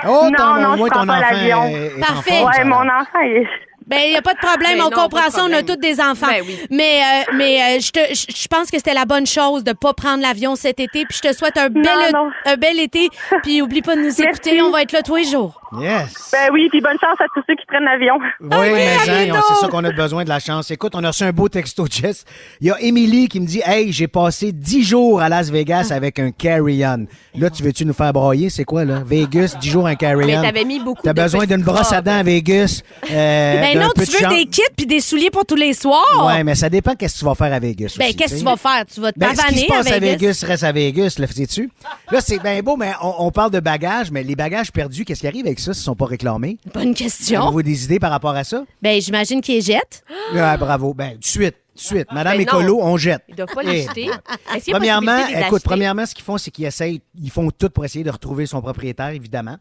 Oh, Non, ton, non, je prends pas l'avion. est- est Parfait. Ouais, mon enfant, il... Ben, il n'y a pas de problème. Ben on non, comprend ça. On a tous des enfants. Ben oui. Mais, euh, mais euh, je, te, je, je pense que c'était la bonne chose de pas prendre l'avion cet été. Puis je te souhaite un bel, non. un bel été. Puis oublie pas de nous écouter. On va être là tous les jours. Yes. Ben oui, puis bonne chance à tous ceux qui prennent l'avion. Oui, mais à hein, c'est ça qu'on a besoin de la chance. Écoute, on a reçu un beau texto, Jess. Il y a Émilie qui me dit Hey, j'ai passé 10 jours à Las Vegas Ah. avec un carry-on. Là, tu veux-tu nous faire broyer? C'est quoi, là? Vegas, 10 jours un carry-on. Mais t'avais mis beaucoup T'as de besoin d'une brosse à dents à Vegas. Euh, Ben non, peu tu de veux champ- des kits puis des souliers pour tous les soirs. Ouais, mais ça dépend qu'est-ce que tu vas faire à Vegas. Ben, qu'est-ce que tu vas faire? Tu vas te Ben, ce qui pavaner se passe à à Vegas? Vegas reste à Vegas, le sais-tu? Là, c'est bien beau, mais on, on parle de bagages, mais les bagages perdus, qu'est-ce qui arrive avec ça s'ils sont pas réclamés? Bonne question. Avez-vous des idées par rapport à ça? Ben, j'imagine qu'ils les jettent. Ah, bravo. Ben, tout de suite. Tout de suite. Madame Ben. Écolo, on jette. Ils doivent pas a Premièrement, écoute, premièrement, ce qu'ils font, c'est qu'ils essayent, ils font tout pour essayer de retrouver son propriétaire, évidemment.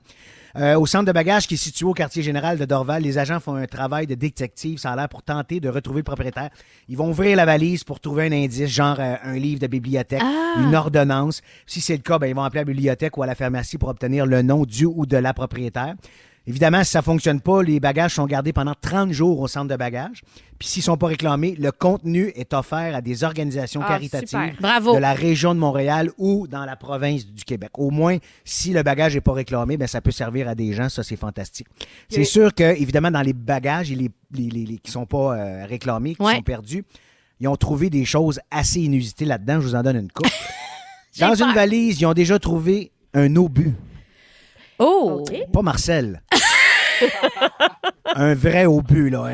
Euh, au centre de bagages qui est situé au quartier général de Dorval, les agents font un travail de détective, ça a l'air pour tenter de retrouver le propriétaire. Ils vont ouvrir la valise pour trouver un indice, genre euh, un livre de bibliothèque, une ordonnance. Si c'est le cas, ben, ils vont appeler à la bibliothèque ou à la pharmacie pour obtenir le nom du ou de la propriétaire. Évidemment, si ça fonctionne pas, les bagages sont gardés pendant 30 jours au centre de bagages. Puis s'ils sont pas réclamés, le contenu est offert à des organisations Ah, caritatives de la région de Montréal ou dans la province du Québec. Au moins, si le bagage n'est pas réclamé, ben, ça peut servir à des gens. Ça, c'est fantastique. C'est sûr que, évidemment, dans les bagages et les, les, les- les- qui sont pas euh, réclamés, qui Ouais. sont perdus, ils ont trouvé des choses assez inusitées là-dedans. Je vous en donne une coupe. dans une valise, ils ont déjà trouvé un obus. Oh! Pas Marcel. un vrai obus, là.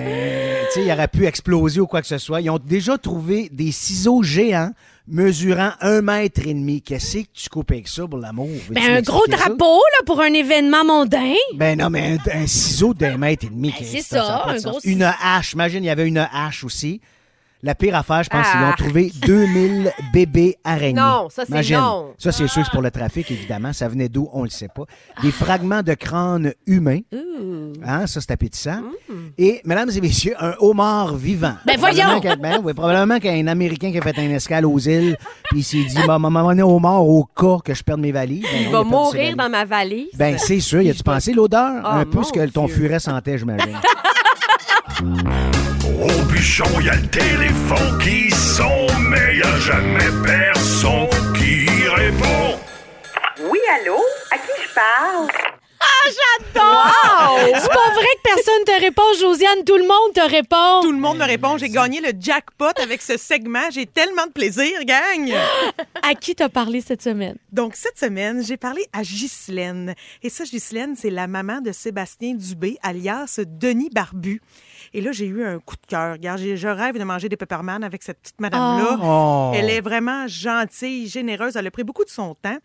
Sais, il aurait pu exploser ou quoi que ce soit. Ils ont déjà trouvé des ciseaux géants mesurant un mètre et demi. Qu'est-ce que tu coupes avec ça, pour l'amour? Ben, un gros drapeau, là, pour un événement mondain. Ben non, mais un, un ciseau d'un mètre et demi. Ben, qu'est-ce c'est que ça, un gros Une hache. Imagine, il y avait une hache aussi. La pire affaire, je pense, Ah. ils ont trouvé 2000 bébés araignées. Non, ça, c'est non. Ça, c'est sûr que c'est pour le trafic, évidemment. Ça venait d'où? On le sait pas. Des fragments de crâne humain. Hein, ça, c'est appétissant. Et, mesdames et messieurs, un homard vivant. Ben, voyons! Ben, oui, probablement qu'un Américain qui a fait un escale aux îles, puis il s'est dit, maman, maman, on est homard au cas que je perde mes valises. Ben, Il non, va mourir dans ma valise. Ben, c'est sûr. Y a-tu pensé l'odeur? Ah, un peu ce que ton Dieu. furet sentait, j'imagine. Au bûchon, y a le téléphone qui sonne, mais y a jamais personne qui répond. Oui, allô? À qui je parle? C'est pas vrai que personne te répond, Josiane. Tout le monde te répond. Tout le monde me répond. J'ai gagné le jackpot avec ce segment. J'ai tellement de plaisir, gang! À qui t'as parlé cette semaine? Donc, cette semaine, j'ai parlé à Ghislaine. Et ça, Ghislaine, c'est la maman de Sébastien Dubé, alias Denis Barbu. Et là, j'ai eu un coup de cœur. Regarde, je rêve de manger des pepperman avec cette petite madame-là. Oh. Elle est vraiment gentille, généreuse. Elle a pris beaucoup de son temps.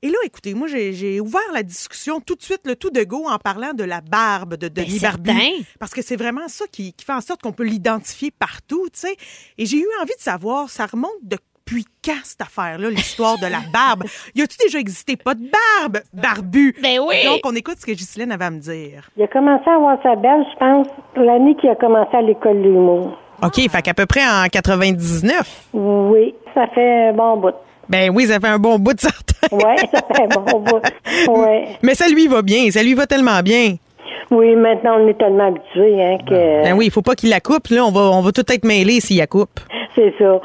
Et là, écoutez, moi, j'ai ouvert la discussion tout de suite, le tout de go, en parlant de la barbe de Denis Barbu. certain. Parce que c'est vraiment ça qui, qui fait en sorte qu'on peut l'identifier partout, tu sais. Et j'ai eu envie de savoir, ça remonte depuis quand cette affaire-là, l'histoire de la barbe? Y a-tu déjà existé? Pas de barbe, barbu? Ben oui. Donc, on écoute ce que Ghislaine avait à me dire. Il a commencé à avoir sa belle, je pense, l'année qu'il a commencé à l'école de l'humour. OK, fait qu'à peu près en 99. Oui, ça fait un bon bout. Ben oui, ça fait un bon bout de certain. Oui, ça fait un bon bout. Oui. Mais ça lui va bien, ça lui va tellement bien. Oui, maintenant, on est tellement habitués hein, que Ben oui, il faut pas qu'il la coupe, là. On va, on va tout être mêlés s'il la coupe. c'est ça.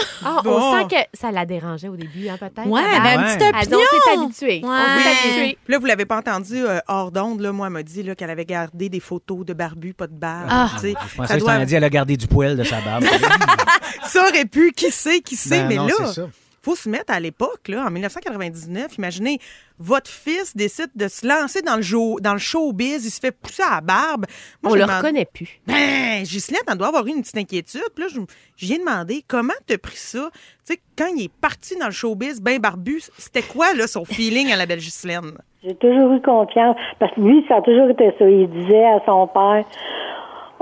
Ah, Bon. on sent que ça la dérangeait au début, hein, peut-être. Ouais, elle avait barbe. un petit Ouais. Ah, opinion. s'est habitué. Ouais. On s'est habitué. Là, vous l'avez pas entendu euh, hors d'onde, là. Moi, elle m'a dit là, qu'elle avait gardé des photos de barbu, pas de barbe. Ah. tu sais. Je pensais ça, que tu doit- as dit, elle a gardé du poil de sa barbe. ça aurait pu, qui sait, qui sait, Ben mais non, là, c'est ça. Faut se mettre à l'époque, là, en 1999. Imaginez, votre fils décide de se lancer dans le, jo- dans le showbiz, il se fait pousser à la barbe. Moi, On je le reconnaît plus. Ben, Ghislaine, elle doit avoir eu une petite inquiétude. Puis là, je, je viens demander comment t'as pris ça? Tu sais, quand il est parti dans le showbiz, ben barbu, c'était quoi, là, son feeling à la belle Ghislaine? J'ai toujours eu confiance. Parce que lui, ça a toujours été ça. Il disait à son père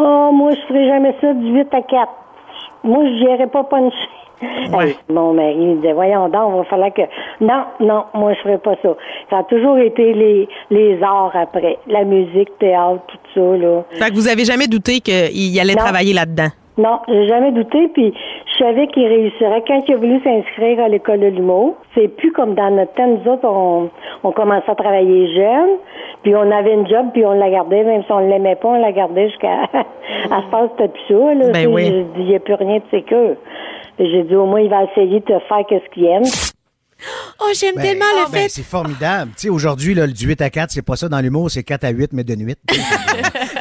Oh, moi, je ferai jamais ça du 8 à 4. Moi, je n'irai pas puncher. Hey, mon mari il disait, voyons donc, il va falloir que... Non, non, moi, je ferai pas ça. Ça a toujours été les, les arts après. La musique, théâtre, tout ça, là. Fait que vous avez jamais douté qu'il allait Non. travailler là-dedans? Non, j'ai jamais douté, puis je savais qu'il réussirait. Quand il a voulu s'inscrire à l'école de l'humour, c'est plus comme dans notre temps, nous autres, on, on commençait à travailler jeune, puis on avait une job, puis on la gardait, même si on l'aimait pas, on la gardait jusqu'à... à ce passe, c'était plus ça, là. Ben oui. Il n'y a plus rien de sécure. J'ai dit, au moins, il va essayer de faire qu'est-ce qu'il aime. Oh, j'aime Ben, tellement le ben, fait. c'est formidable. Tu sais, aujourd'hui, là, du 8 à 4, c'est pas ça dans l'humour, c'est 4 à 8, mais de nuit.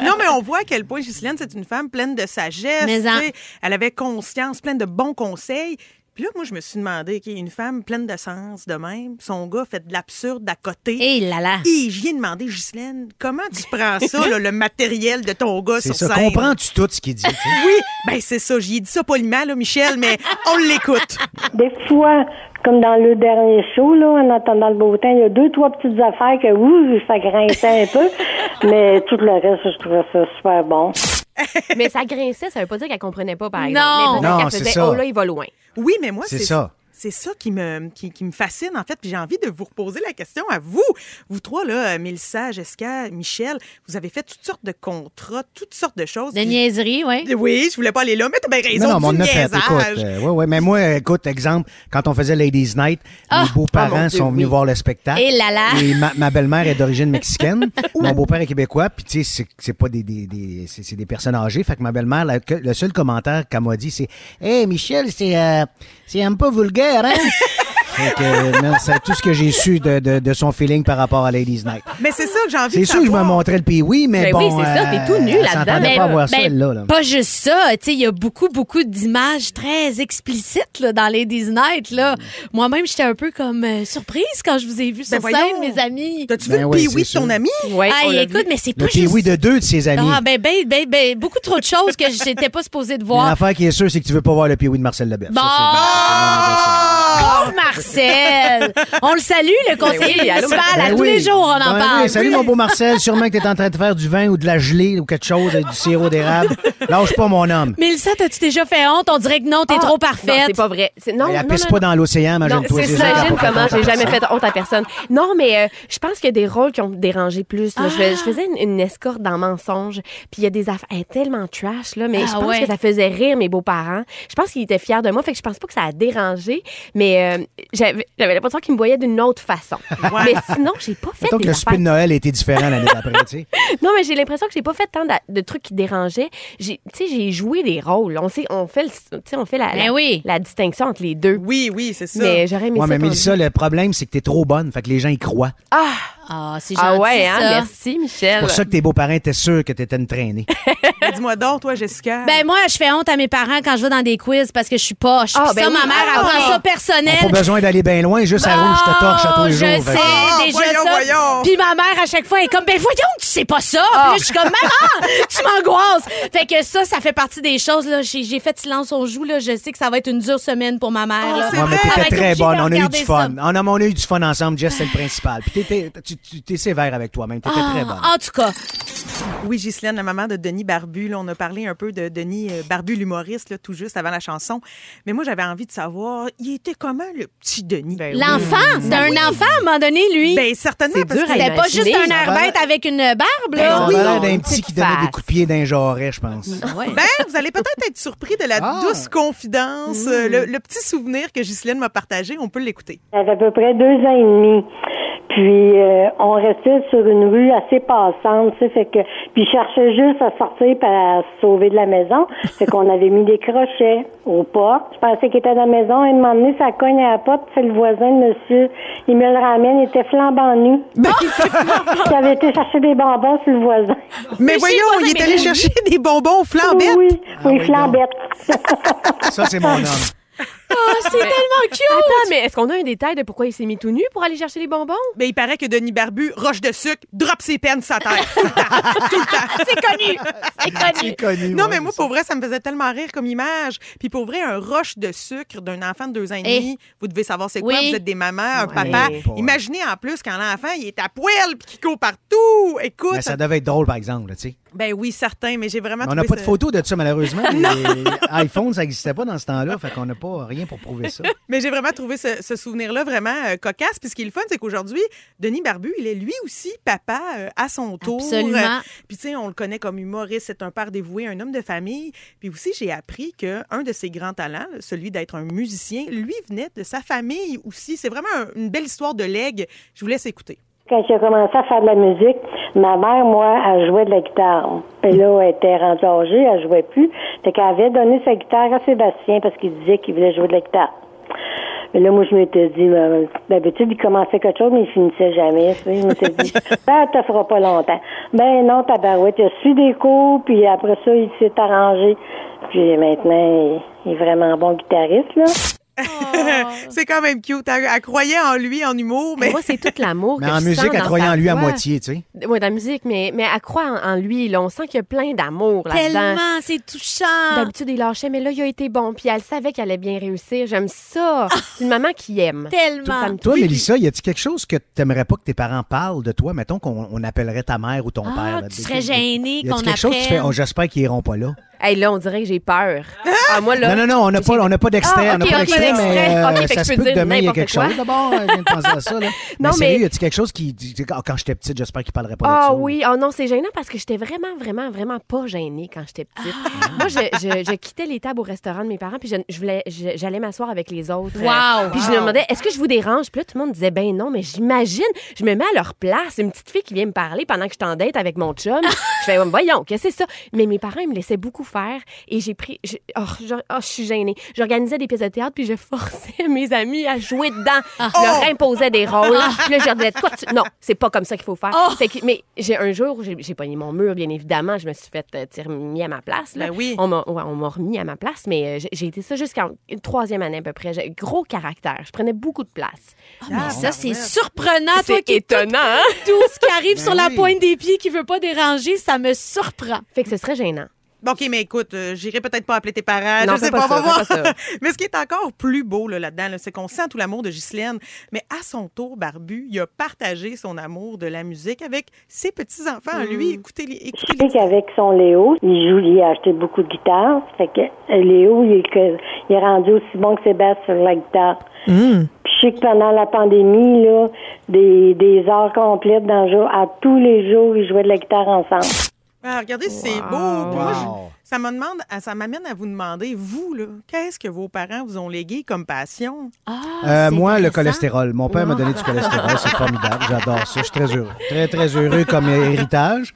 Non, mais on voit à quel point Ghislaine, c'est une femme pleine de sagesse. Mais en-. Elle avait conscience, pleine de bons conseils. Puis là, moi, je me suis demandé, OK, une femme pleine de sens de même, son gars fait de l'absurde à côté. Et là là. Et je viens demander, Ghislaine, comment tu prends ça, là, le matériel de ton gars C'est sur ça. scène? Comprends-tu tout ce qu'il dit? Oui, ben c'est ça. J'y ai dit ça poliment, là, Michel, mais on l'écoute. Des fois, comme dans le dernier show, là, en attendant le beau temps, il y a deux, trois petites affaires que, ouh, ça grinçait un peu. Mais tout le reste, je trouvais ça super bon. Mais ça grinçait, ça veut pas dire qu'elle comprenait pas, par Non. exemple. Mais peut-être Non, qu'elle faisait, ça. oh là, il va loin. Oui, mais moi, C'est ça. C'est ça qui me, qui, qui me fascine, en fait. Puis j'ai envie de vous reposer la question à vous. Vous trois, là, euh, Mélissa, Jessica, Michel, vous avez fait toutes sortes de contrats, toutes sortes de choses. De Puis- niaiserie, oui. Oui, je voulais pas aller là, mais t'as bien raison. Non, non, mais on du en a fait. Écoute, euh, ouais, ouais, mais moi, écoute, exemple, quand on faisait Ladies Night, Ah! mes beaux-parents Oh, sont venus oui. voir le spectacle. Et là là. Et ma, ma belle-mère est d'origine mexicaine. mon beau-père est québécois. Puis, tu sais, c'est- c'est pas des, des, des- c'est c'est des personnes âgées. Fait que ma belle-mère, le seul commentaire qu'elle m'a dit, c'est Hey, Michel, c'est euh, c'est un peu vulgaire, hein? Que, euh, non, c'est tout ce que j'ai su de, de, de son feeling par rapport à Ladies Night. Mais c'est ça que j'ai envie C'est de sûr que je me montrais le pays, oui, mais Ben bon. oui, c'est ça, t'es tout nu là-dedans. Mais, pas voir ça, Ben, elle, là. là. Pas juste ça, tu sais, il y a beaucoup, beaucoup d'images très explicites là, dans Ladies Night. Là. Moi-même, j'étais un peu comme euh, surprise quand je vous ai vu sur Ben scène, voyons. mes amis. T'as-tu Ben vu oui, le pee-wee de c'est ton ami? Ouais, l'a écoute, vu. mais c'est pas Le juste... pays de deux de ses amis. Ah, ben, ben, ben, ben, beaucoup trop de choses que j'étais pas supposée de voir. affaire qui est sûre, c'est que tu veux pas voir le pee de Marcel Leboeuf. Bon! Oh, Marcel! On le salue, le conseiller oui, allô, municipal. à Ben tous oui. les jours, on en Ben parle. oui, salut mon beau Marcel, sûrement que t'es en train de faire du vin ou de la gelée ou quelque chose avec du sirop d'érable. Lâche pas mon homme. Mélissa, t'as-tu déjà fait honte? On dirait que non, t'es Ah, trop Non, parfaite. c'est pas vrai. Non, Elle non, pisse non, pas dans l'océan, imagine-toi. c'est sûr ça. qu'elle a Imagine pas fait comment honte à j'ai jamais personne. fait honte à personne. Non, mais euh, je pense qu'il y a des rôles qui ont dérangé plus. là. Je, fais- je faisais une, une escorte dans mensonge, puis il y a des affaires elle est tellement trash là, mais Ah je pense ouais. que ça faisait rire mes beaux-parents. Je pense qu'ils étaient fiers de moi, fait que je pense pas que ça a dérangé, mais euh, j'avais j'avais l'impression qu'ils me voyaient d'une autre façon. Mais sinon, j'ai pas fait des le souper affaires de Noël était différent l'année d'après, tu sais. non, mais j'ai l'impression que j'ai pas fait tant de trucs qui dérangeaient. J'ai, tu sais, j'ai joué des rôles. On sait, on fait, le, tu sais, on fait la, Ben la, oui. la distinction entre les deux. Oui, oui, c'est ça. Mais j'aurais aimé Ouais, ça. mais Mélissa, le problème, c'est que t'es trop bonne. Fait que les gens y croient. Ah, Ah, c'est gentil, ah ouais, hein, ça. merci Michel. C'est pour ça que tes beaux-parents étaient sûrs que t'étais une traînée. Ben, Dis-moi donc, toi, Jessica. Ben moi, je fais honte à mes parents quand je vais dans des quiz parce que je suis poche. Ah, Puis ben ça, oui. ma mère, elle Ah. prend ça On personnel. pas besoin d'aller bien loin, juste à rouge, je te torche à tous les Oh, jours. Je Fait sais que- Ah, déjà voyons, ça. voyons. Puis ma mère, à chaque fois, elle est comme, ben voyons tu sais pas ça. Ah. Puis là, je suis comme, maman, tu m'angoisses. Fait que ça, ça fait partie des choses. là. J'ai j'ai fait silence on joue. Là. Je sais que ça va être une dure semaine pour ma mère. Oh, là. c'est Ouais, mais vrai. Elle va t'étais être très obligée bonne. de On a eu regarder du fun. On a, on a eu du fun ensemble, Jess, c'est le principal. Puis t'étais, tu, tu- t'es sévère avec toi-même. T'étais très bonne. Ah, en tout cas, Oui, Ghislaine, la maman de Denis Barbu. Là, on a parlé un peu de Denis euh, Barbu, l'humoriste, tout juste avant la chanson. Mais moi, j'avais envie de savoir, il était comment le petit Denis? Ben oui. l'enfant, c'était un enfant à un moment donné, lui. Ben, certainement. C'était pas juste un air bête avec une barbe, Ça là. a oui. l'air d'un petit qui donnait des coups de pied d'un jarret, je pense. Ouais. Ben, vous allez peut-être être surpris de la Ah. douce confidence, euh, le, le petit souvenir que Ghislaine m'a partagé. On peut l'écouter. Ça fait à peu près deux ans et demi. Puis euh, on restait sur une rue assez passante, tu sais, fait que puis je cherchais juste à sortir pour à se sauver de la maison, fait qu'on avait mis des crochets aux portes. Je pensais qu'il était dans la maison, et un moment donné, ça cogne à la porte, c'est le voisin, le monsieur, il me le ramène, il était flambant nu. il avait été chercher des bonbons sur le voisin. Mais, voyons, voisin, il est allé chercher des bonbons flambettes. Oui, oui, Ah oui, flambette. Ça, c'est mon homme. Ah, c'est tellement cute. Attends, mais est-ce qu'on a un détail de pourquoi il s'est mis tout nu pour aller chercher les bonbons? Ben, il paraît que Denis Barbu, roche de sucre, drop ses peines sa terre. Tout le temps. Tout le temps. C'est connu. C'est connu. C'est connu. Non, ouais, mais moi, pour vrai, ça me faisait tellement rire comme image. Puis pour vrai, un roche de sucre d'un enfant de deux ans et demi, vous devez savoir c'est quoi. Oui. Vous êtes des mamans, un Ouais. papa. Ouais. Imaginez en plus quand l'enfant, il est à poil puis qu'il court partout. Écoute. Mais ça devait être drôle, par exemple, là, tu sais. Ben oui, certain, mais j'ai vraiment On n'a pas de photo de ça, malheureusement. Les iPhones, ça n'existait pas dans ce temps-là. Fait qu'on n'a pas rien pour prouver ça. Mais j'ai vraiment trouvé ce, ce souvenir-là vraiment euh, cocasse. Puis ce qui est le fun, c'est qu'aujourd'hui, Denis Barbu, il est lui aussi papa euh, à son tour. Absolument. Euh, Puis tu sais, on le connaît comme humoriste, c'est un père dévoué, un homme de famille. Puis aussi, j'ai appris que un de ses grands talents, celui d'être un musicien, lui venait de sa famille aussi. C'est vraiment un- une belle histoire de legs. Je vous laisse écouter. Quand j'ai commencé à faire de la musique, ma mère, moi, elle jouait de la guitare. Et là, elle était rendue âgée, elle jouait plus. Fait qu'elle avait donné sa guitare à Sébastien parce qu'il disait qu'il voulait jouer de la guitare. Mais là, moi, je m'étais dit, ben, d'habitude, il commençait quelque chose, mais il finissait jamais. Je m'étais dit, ça te fera pas longtemps. Ben non, tabarouette, il a su des coups, puis après ça, il s'est arrangé. Puis maintenant, il est vraiment bon guitariste, là. c'est quand même cute. Elle, elle croyait en lui, en humour, mais Moi, c'est tout l'amour Mais que en je musique, sens elle croyait en lui à moitié, tu sais. Oui, dans la musique, mais, mais elle croit en, en lui. Là. On sent qu'il y a plein d'amour là-dedans. Tellement, c'est touchant. D'habitude, il lâchait, mais là, il a été bon. Puis elle savait qu'elle allait bien réussir. J'aime ça. C'est une maman qui aime. Tellement. Toi. Mélissa, y a-t-il quelque chose que t'aimerais pas que tes parents parlent de toi? Mettons qu'on on appellerait ta mère ou ton Ah, père. là. tu serais gêné Y qu'on a-t-il quelque chose que tu fais? Oh, J'espère qu'ils iront pas là. Hey, là, on dirait que j'ai peur. Ah, moi, là, Non, non, non, on n'a pas, on n'a pas d'extrait. Ah, on n'a pas ok, d'extrait, mais euh, Ok, fait que ça se peux peut que demain, il y a quelque quoi. chose. D'abord, euh, je viens de penser à ça. Là. Non, mais sérieux, mais- y a-t-il quelque chose qui. ah, Quand j'étais petite, j'espère qu'ils parleraient pas de Ah ça. oui, oh non, c'est gênant parce que j'étais vraiment, vraiment, vraiment pas gênée quand j'étais petite. Ah. Moi, je, je- je quittais les tables au restaurant de mes parents, puis je, je voulais, je- j'allais m'asseoir avec les autres. Wow! Puis je me demandais, est-ce que je vous dérange? Puis là, tout le monde disait, ben non, mais j'imagine, je me mets à leur place, une petite fille qui vient me parler pendant que je suis en date avec mon chum. je fais, voyons, qu'est-ce que c'est ça? Mais mes parents, ils me laissaient beaucoup faire et j'ai pris, je, oh, je, oh, je suis gênée. J'organisais des pièces de théâtre, puis je forçais mes amis à jouer dedans. Je leur imposais des rôles. Puis là, je leur disais, toi, tu- non, c'est pas comme ça qu'il faut faire. Fait que- mais j'ai un jour, j'ai j'ai pogné mon mur, bien évidemment. Je me suis fait euh, tirer- mis à ma place. Là. Ben oui. On m'a ouais, on m'a remis à ma place, mais euh, j'ai- été ça jusqu'en une troisième année à peu près. J'ai gros caractère. Je prenais beaucoup de place. Mais ça, c'est surprenant. Toi C'est qui es tout, étonnant, hein? tout ce qui arrive Ben sur la pointe des pieds qui veut pas déranger, ça me surprend. Fait que ce serait gênant. Bon, OK, mais écoute, euh, j'irai peut-être pas appeler tes parents. Non, je sais pas, pas on va ça, pas ça. mais ce qui est encore plus beau là, là-dedans, là, c'est qu'on sent tout l'amour de Ghislaine. Mais à son tour, Barbu, il a partagé son amour de la musique avec ses petits-enfants. Mm. Lui, écoutez, les- Je écoutez sais les- qu'avec son Léo, il joue, il a acheté beaucoup de guitares. Fait que euh, Léo, il est, que- il est rendu aussi bon que Sébastien sur la guitare. Puis je sais que pendant la pandémie, là, des, des heures complètes dans le jour, à tous les jours, ils jouaient de la guitare ensemble. Ah, regardez, c'est beau. Wow. Ça me demande, à- ça m'amène à vous demander, vous, là, qu'est-ce que vos parents vous ont légué comme passion? Ah, Euh, moi, le cholestérol. Mon père m'a donné du cholestérol. C'est formidable. J'adore ça. Je suis très heureux. Très, très heureux comme héritage.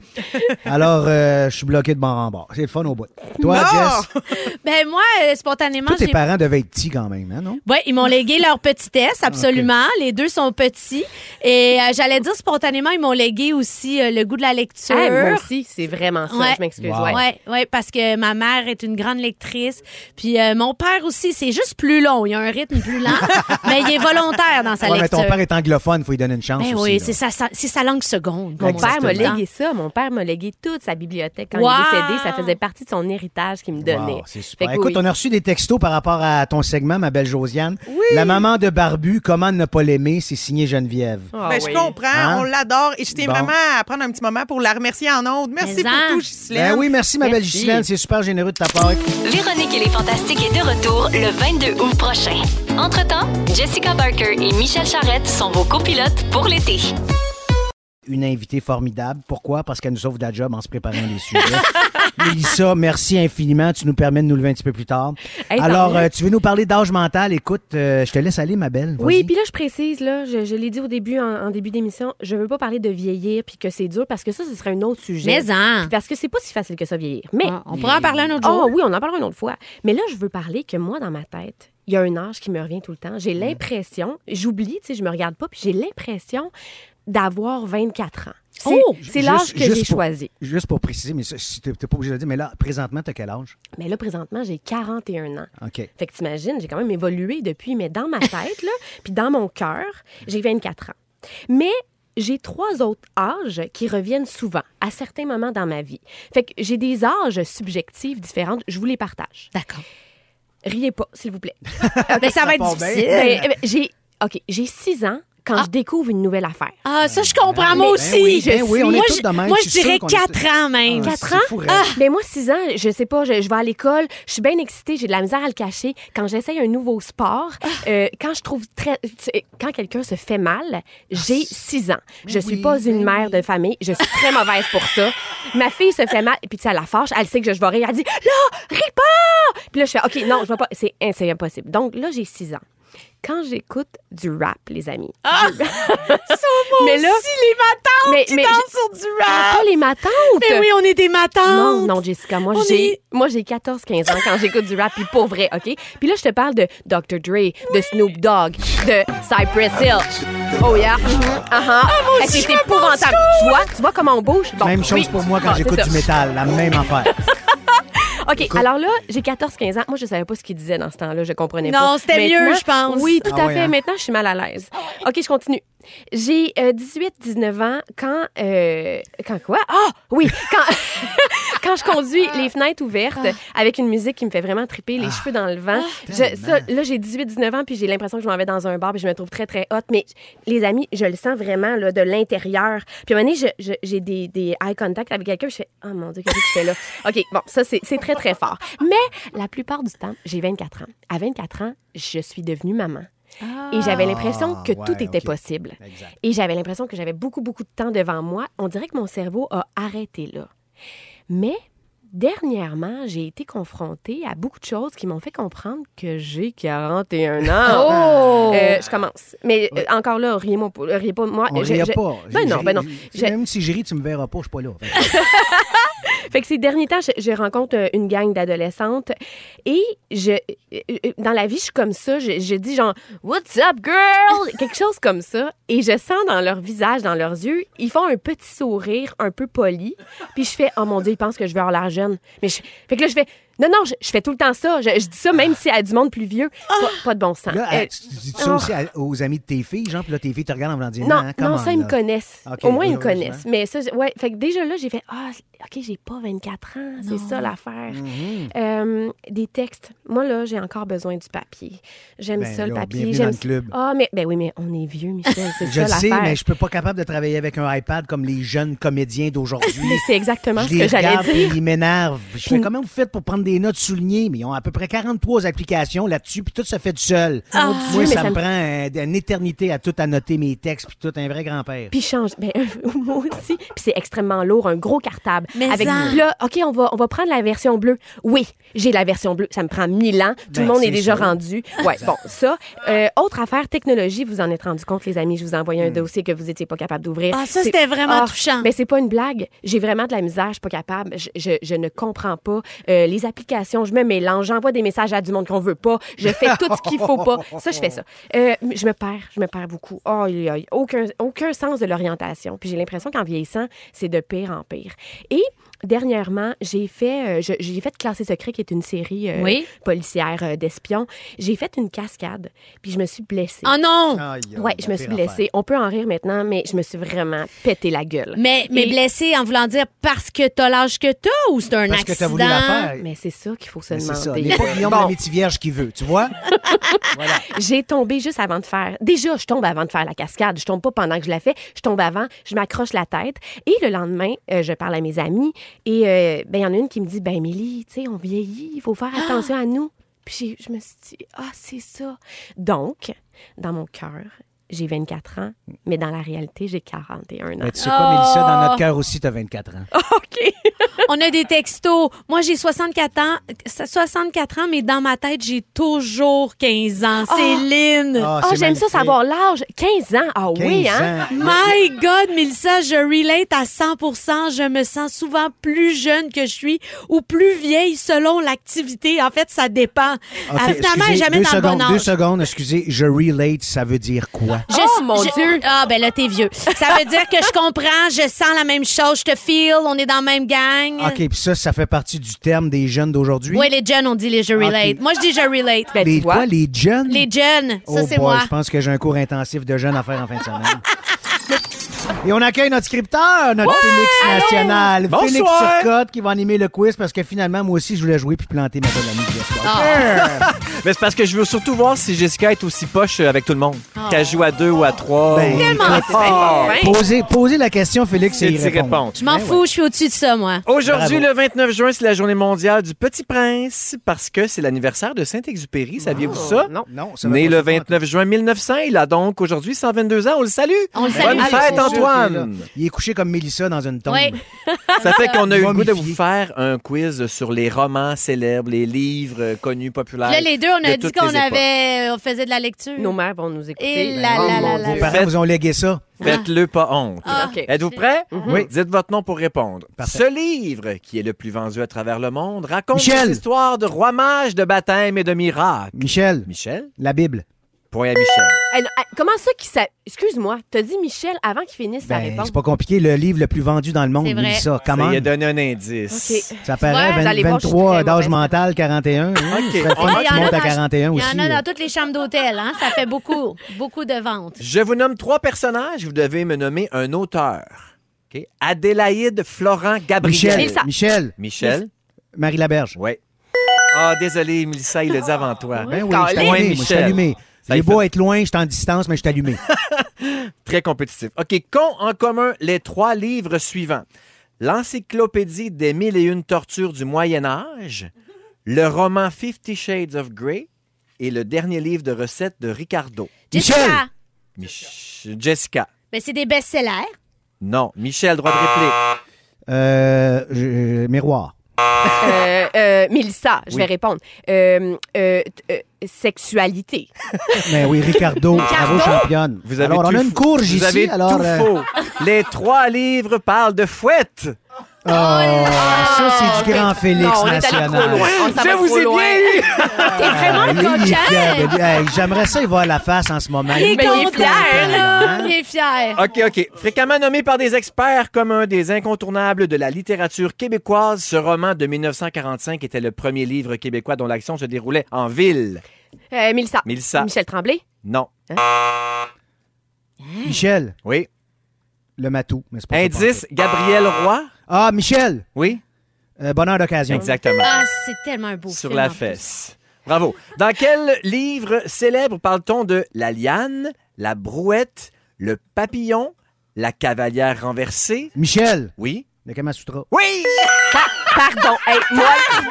Alors, euh, je suis bloqué de bord en bord. C'est le fun au bout. Toi! Jess, Ben moi, euh, spontanément, tous tes parents devaient être petits quand même, hein, non? Oui, ils m'ont légué leur petitesse, absolument. Les deux sont petits. Et euh, j'allais dire spontanément, ils m'ont légué aussi euh, le goût de la lecture. Ah, moi aussi, c'est vraiment ça. Ouais. Je m'excuse. Wow. Ouais, ouais, parce que ma mère est une grande lectrice. Puis euh, mon père aussi, c'est juste plus long. Il a un rythme plus lent, mais il est volontaire dans sa Ouais, mais lecture. ton père est anglophone, il faut lui donner une chance Ben aussi. oui, c'est sa, sa- c'est sa langue seconde. Mon père m'a légué ça. Mon père m'a légué toute sa bibliothèque. Quand Wow! il est décédé, ça faisait partie de son héritage qu'il me donnait. Wow, c'est super. Fait Écoute, oui. on a reçu des textos par rapport à ton segment, ma belle Josiane. Oui. La maman de Barbu, comment ne pas l'aimer, c'est signé Geneviève. Ah Ben, oui. Je comprends, Hein? on l'adore. Et je tiens Bon. vraiment à prendre un petit moment pour la remercier en ondes. Merci Mais pour en. tout, Ghislaine. Ben oui, merci ma belle. Ghislaine, super généreux de ta part. Véronique et les Fantastiques est de retour le 22 août prochain. Entre-temps, Jessica Barker et Michel Charrette sont vos copilotes pour l'été. Une invitée formidable. Pourquoi? Parce qu'elle nous sauve de la job en se préparant les sujets. Mélissa, merci infiniment. Tu nous permets de nous lever un petit peu plus tard. Hey, Alors, euh, tu veux nous parler d'âge mental? Écoute, euh, je te laisse aller, ma belle. Oui, puis là, je précise, là, je, je l'ai dit au début, en, en début d'émission, je veux pas parler de vieillir puis que c'est dur parce que ça, ce serait un autre sujet. Mais en. Parce que c'est pas si facile que ça, vieillir. Mais. Ah, on pourra en parler un autre Oh jour. oui, on en parlera une autre fois. Mais là, je veux parler que moi, dans ma tête, il y a un âge qui me revient tout le temps. J'ai l'impression, j'oublie, tu sais, je me regarde pas, puis j'ai l'impression d'avoir 24 ans. C'est Oh! l'âge que j'ai choisi. Juste pour préciser, mais t'es t'es pas obligé de le dire, mais là, présentement, t'as quel âge? Mais là, présentement, j'ai 41 ans. OK. Fait que t'imagines, j'ai quand même évolué depuis, mais dans ma tête, là, puis dans mon cœur, j'ai 24 ans. Mais j'ai trois autres âges qui reviennent souvent, à certains moments dans ma vie. Fait que j'ai des âges subjectifs différents. Je vous les partage. D'accord. Riez pas, s'il vous plaît. Ben, ça va être difficile. Ben, eh ben, j'ai OK, j'ai 6 ans quand je découvre une nouvelle affaire. Ah, ça, je comprends, Ben moi aussi. ben oui, ben oui, on est moi, tous je- de même, moi, je je suis sûr dirais qu'on est 4 ans même. Ah, 4 c'est ans? Ah, mais moi, 6 ans, je sais pas, je, je vais à l'école, je suis bien excitée, j'ai de la misère à le cacher. Quand j'essaye un nouveau sport, euh, quand je trouve très. Quand quelqu'un se fait mal, j'ai 6 ans. Je suis oui, pas une mère de famille, je suis très mauvaise pour ça. Ma fille se fait mal, et puis tu sais, elle la fâche, elle sait que je, je vais rire, elle dit Là, ris pas! Puis là, je fais OK, non, je vais pas. C'est c'est impossible. Donc là, j'ai 6 ans. Quand j'écoute du rap, les amis. Ah! mais là, Si les matantes mais, qui mais dansent sur du Ah, rap. pas les matantes! Mais oui, on est des matantes. Non, non, Jessica, moi j'ai est- moi j'ai 14 15 ans quand j'écoute du rap puis pour vrai, OK? Puis là je te parle de Dr Dre, de Snoop Dogg, de Cypress Hill. Oh yeah. Uh-huh. Eh, aussi, c'est je me épouvantable. Tu vois, tu vois comment on bouge? Bon, Même chose oui. pour moi quand Ah, j'écoute c'est du métal, la même affaire. OK, alors là, j'ai 14 15 ans. Moi je savais pas ce qu'il disait dans ce temps-là, je comprenais Non, pas. c'était mieux, je pense. Oui, tout Ah à ouais, fait. hein? Maintenant, je suis mal à l'aise. OK, je continue. J'ai 18-19 ans quand... euh, quand quoi? Ah, oui, quand, quand je conduis les fenêtres ouvertes avec une musique qui me fait vraiment triper, les cheveux dans le vent. Je- ça, là, j'ai 18-19 ans, puis j'ai l'impression que je m'en vais dans un bar, puis je me trouve très, très hot. Mais les amis, je le sens vraiment là, de l'intérieur. Puis à un moment donné, j'ai des, des eye contact avec quelqu'un, puis je fais « Oh mon Dieu, qu'est-ce que je fais là? » OK, bon, ça, c'est c'est très, très fort. Mais la plupart du temps, j'ai 24 ans. À 24 ans, je suis devenue maman. Et j'avais l'impression que Ah, tout ouais, était possible. Exact. Et j'avais l'impression que j'avais beaucoup, beaucoup de temps devant moi. On dirait que mon cerveau a arrêté là. Mais dernièrement, j'ai été confrontée à beaucoup de choses qui m'ont fait comprendre que j'ai 41 ans. Oh! Euh, je commence. Mais euh, encore là, riez-moi pas. Riez pas de moi. On Je- riait je- pas. Ben non, ben non. Je- Même si je ris, tu me verras pas, je suis pas là. Fait que- ces derniers temps, je, rencontre euh, une gang d'adolescentes et je, euh, euh, dans la vie, je suis comme ça. Je, dis genre What's up, girl? Quelque chose comme ça. Et je sens dans leur visage, dans leurs yeux, ils font un petit sourire un peu poli. Puis je fais Oh mon Dieu, ils pensent que je vais avoir l'air. Mais je, fait que là, je fais Non, non, je, je fais tout le temps ça. Je, je dis ça même si à du monde plus vieux. Pas, pas de bon sens. Là, Euh, tu tu dis ça oh. aussi à- aux amis de tes filles, genre, puis là, tes filles te regardent en voulant dire Non, non, come non, on, ça, ils me connaissent. Au moins, ils me connaissent. Mais ça, ouais, fait que déjà là, j'ai fait Ah, OK, j'ai pas 24 ans. C'est ça l'affaire. Mhm. Euh, des textes. Moi, là, j'ai encore besoin du papier. J'aime Ben ça, le papier. J'aime club. Ah, mais ben oui, mais on est vieux, Michel. C'est Je ça le sais, l'affaire. mais je peux pas capable de travailler avec un iPad comme les jeunes comédiens d'aujourd'hui. Mais c'est exactement je ce que j'allais dire. ils m'énervent. Je fais comment vous faites pour prendre des notes soulignées? Mais ils ont à peu près 43 applications là-dessus, puis tout se fait du seul. Ah, Moi, ça, ça me prend une éternité à tout annoter mes textes, puis tout un vrai grand-père. Puis change. Ben, moi aussi. Puis c'est extrêmement lourd, un gros cartable. Mais avec ça. Là, OK, on va, on va prendre la version bleue. Oui, j'ai la version bleue. Ça me prend mille ans. Tout Ben, le monde est déjà sûr. rendu. Ouais, bon, ça. Euh, autre affaire, technologie, vous en êtes rendu compte, les amis. Je vous ai envoyé un Hmm. dossier que vous étiez pas capable d'ouvrir. Ah, ça, c'était vraiment Ah, touchant. Mais c'est pas une blague. J'ai vraiment de la misère. Je suis pas capable. Je, je- je ne comprends pas. Euh, les applications, je me mélange. J'envoie des messages à du monde qu'on veut pas. Je fais tout ce qu'il faut pas. Ça, je fais ça. Euh, je me perds. Je me perds beaucoup. Oh, il y a aucun, aucun sens de l'orientation. Puis j'ai l'impression qu'en vieillissant, c'est de pire en pire. Et dernièrement, j'ai fait, euh, j'ai fait Classé secret, qui est une série euh, Oui. policière euh, d'espions. J'ai fait une cascade. Puis je me suis blessée. Oh non! Aïe, Ouais, je me suis blessée. affaire. On peut en rire maintenant, mais je me suis vraiment pété la gueule. Mais, mais Et- blessé en voulant dire parce que t'as l'âge que t'as ou c'est un Parce que accident? t'as voulu la faire. Mais c'est ça qu'il faut se Mais C'est ça. demander. Il n'est pas Guillaume Bon, métier vierge qui veut, tu vois? voilà. j'ai tombé juste avant de faire. Déjà, je tombe avant de faire la cascade. Je tombe pas pendant que je la fais. Je tombe avant. Je m'accroche la tête. Et le lendemain, euh, je parle à mes amis. Et euh, ben, il y en a une qui me dit Ben, Émilie, tu sais, on vieillit. Il faut faire attention à nous. Puis je me suis dit Ah, c'est ça. Donc, dans mon cœur, j'ai 24 ans, mais dans la réalité, j'ai 41 ans. Mais tu sais quoi, Mélissa, dans Oh. notre cœur aussi, t'as 24 ans. OK. On a des textos. Moi, j'ai 64 ans, 64 ans, mais dans ma tête, j'ai toujours 15 ans. Céline! Ah, Ah, c'est j'aime ça savoir l'âge. 15 ans? Ah oui, 15 hein? ans. My God, Mélissa, je relate à 100% Je me sens souvent plus jeune que je suis ou plus vieille selon l'activité. En fait, ça dépend. OK, Ah, finalement, excusez, jamais deux dans le secondes, bon Deux secondes, excusez, je relate, ça veut dire quoi? Je- Oh, mon je- Dieu. Ah, ben là, t'es vieux. Ça veut dire que je comprends, je sens la même chose, je te feel, on est dans la même gang. OK, puis ça, ça fait partie du terme des jeunes d'aujourd'hui? Oui, les jeunes, on dit les je relate. Moi, je dis je relate. Ben, les tu vois. quoi, les jeunes? Les jeunes, ça, oh c'est moi. je pense que j'ai un cours intensif de jeunes à faire en fin de semaine. Et on accueille notre scripteur, notre Félix national, Bonsoir. Félix Turcotte, qui va animer le quiz parce que finalement, moi aussi, je voulais jouer puis planter ma belle amie Jessica. Ah. Mais c'est parce que je veux surtout voir si Jessica est aussi poche euh, avec tout le monde. Ah, qu'elle joue à deux ou à trois. Ben, Tellement Ah. Posez, posez la question, Félix, et répondre. répondre. Je m'en Ben fous, je suis au-dessus de ça, moi. Aujourd'hui, le 29 juin, c'est la journée mondiale du Petit Prince parce que c'est l'anniversaire de Saint-Exupéry. Saviez-vous ça? Non. Non, ça Né le se faire. 29 juin 1900, il a donc aujourd'hui 122 ans. On le salue. On le Bonne salue. fête, C'est là. Il est couché comme Mélissa dans une tombe. Oui. Ça fait qu'on a eu le goût de vous faire un quiz sur les romans célèbres, les livres euh, connus, populaires. Là, les deux, on a de dit qu'on avait, on faisait de la lecture. Nos mères vont nous écouter. Et là, oh Dieu. là, Vos parents vous ont légué ça. Faites-le pas honte. Ah. OK. Êtes-vous prêts? Oui. Dites votre nom pour répondre. Parfait. Ce livre, qui est le plus vendu à travers le monde, raconte histoires de rois mages, de baptême et de miracles. Michel, Michel? la Bible. Point à Michel. Eh, comment ça qu'il s'a... Excuse-moi, t'as dit Michel avant qu'il finisse sa Ben, réponse? c'est pas compliqué. Le livre le plus vendu dans le monde, C'est vrai. Ça Comment? lui a donné un indice. OK. Ça vois, paraît vous 20 allez voir, je suis 23 très d'âge mauvaise. mental, 41. hein? OK. Ça fait On- fun Ah, il y que tu en a montes à dans- 41 Il aussi. y en a là. dans toutes les chambres d'hôtel, hein? Ça fait beaucoup, beaucoup de ventes. Je vous nomme trois personnages. Vous devez me nommer un auteur. OK? Adélaïde Florent Gabriel. Michel, Mélissa. Michel, Michel? Marie Laberge. Oui. Ah, désolé, Mélissa, il l'a dit avant toi. Ben oui, Colin. je suis allumé. moi, Je suis Michel. allumé. Ça Il est beau fait- être loin, je suis en distance, mais je suis allumé. Très compétitif. OK, qu'ont en commun les trois livres suivants? L'Encyclopédie des mille et une tortures du Moyen Âge, le roman Fifty Shades of Grey et le dernier livre de recettes de Ricardo. Jessica, Michel. Mich- Jessica. ben, c'est des best-sellers. Non. Michel, droit de réplique. Euh, je- miroir. Euh, euh, Mélissa, je Oui. vais répondre. Euh, euh, t- euh, sexualité. Mais oui, Ricardo, bravo championne. Vous avez alors, on tout a une faux. courge Vous ici. avez alors, tout euh, faux. Les trois livres parlent de fouettes. Oh, ça, c'est du grand Félix non, on est allé trop national. loin. On s'en Je vous trop ai loin. bien eu. T'es vraiment Ah, lui, il est fier. Hey, J'aimerais ça y voir la face en ce moment. Il est Mais il est content, fier, là. hein? Il est fier. OK, OK. Fréquemment nommé par des experts comme un des incontournables de la littérature québécoise, ce roman de 1945 était le premier livre québécois dont l'action se déroulait en ville. Euh, Mélissa. Mélissa. Michel Tremblay? Non. Michel, le Oui. matou. mais c'est pas ça Indice, Gabriel Roy? Ah, Michel, Oui? euh, bonheur d'occasion. Exactement. Ah, c'est tellement un beau Sur film, la en plus. fesse. Bravo. Dans quel livre célèbre parle-t-on de la liane, la brouette, le papillon, la cavalière renversée? Michel, Oui. le Kamasutra. Oui! Pardon. Hey, moi,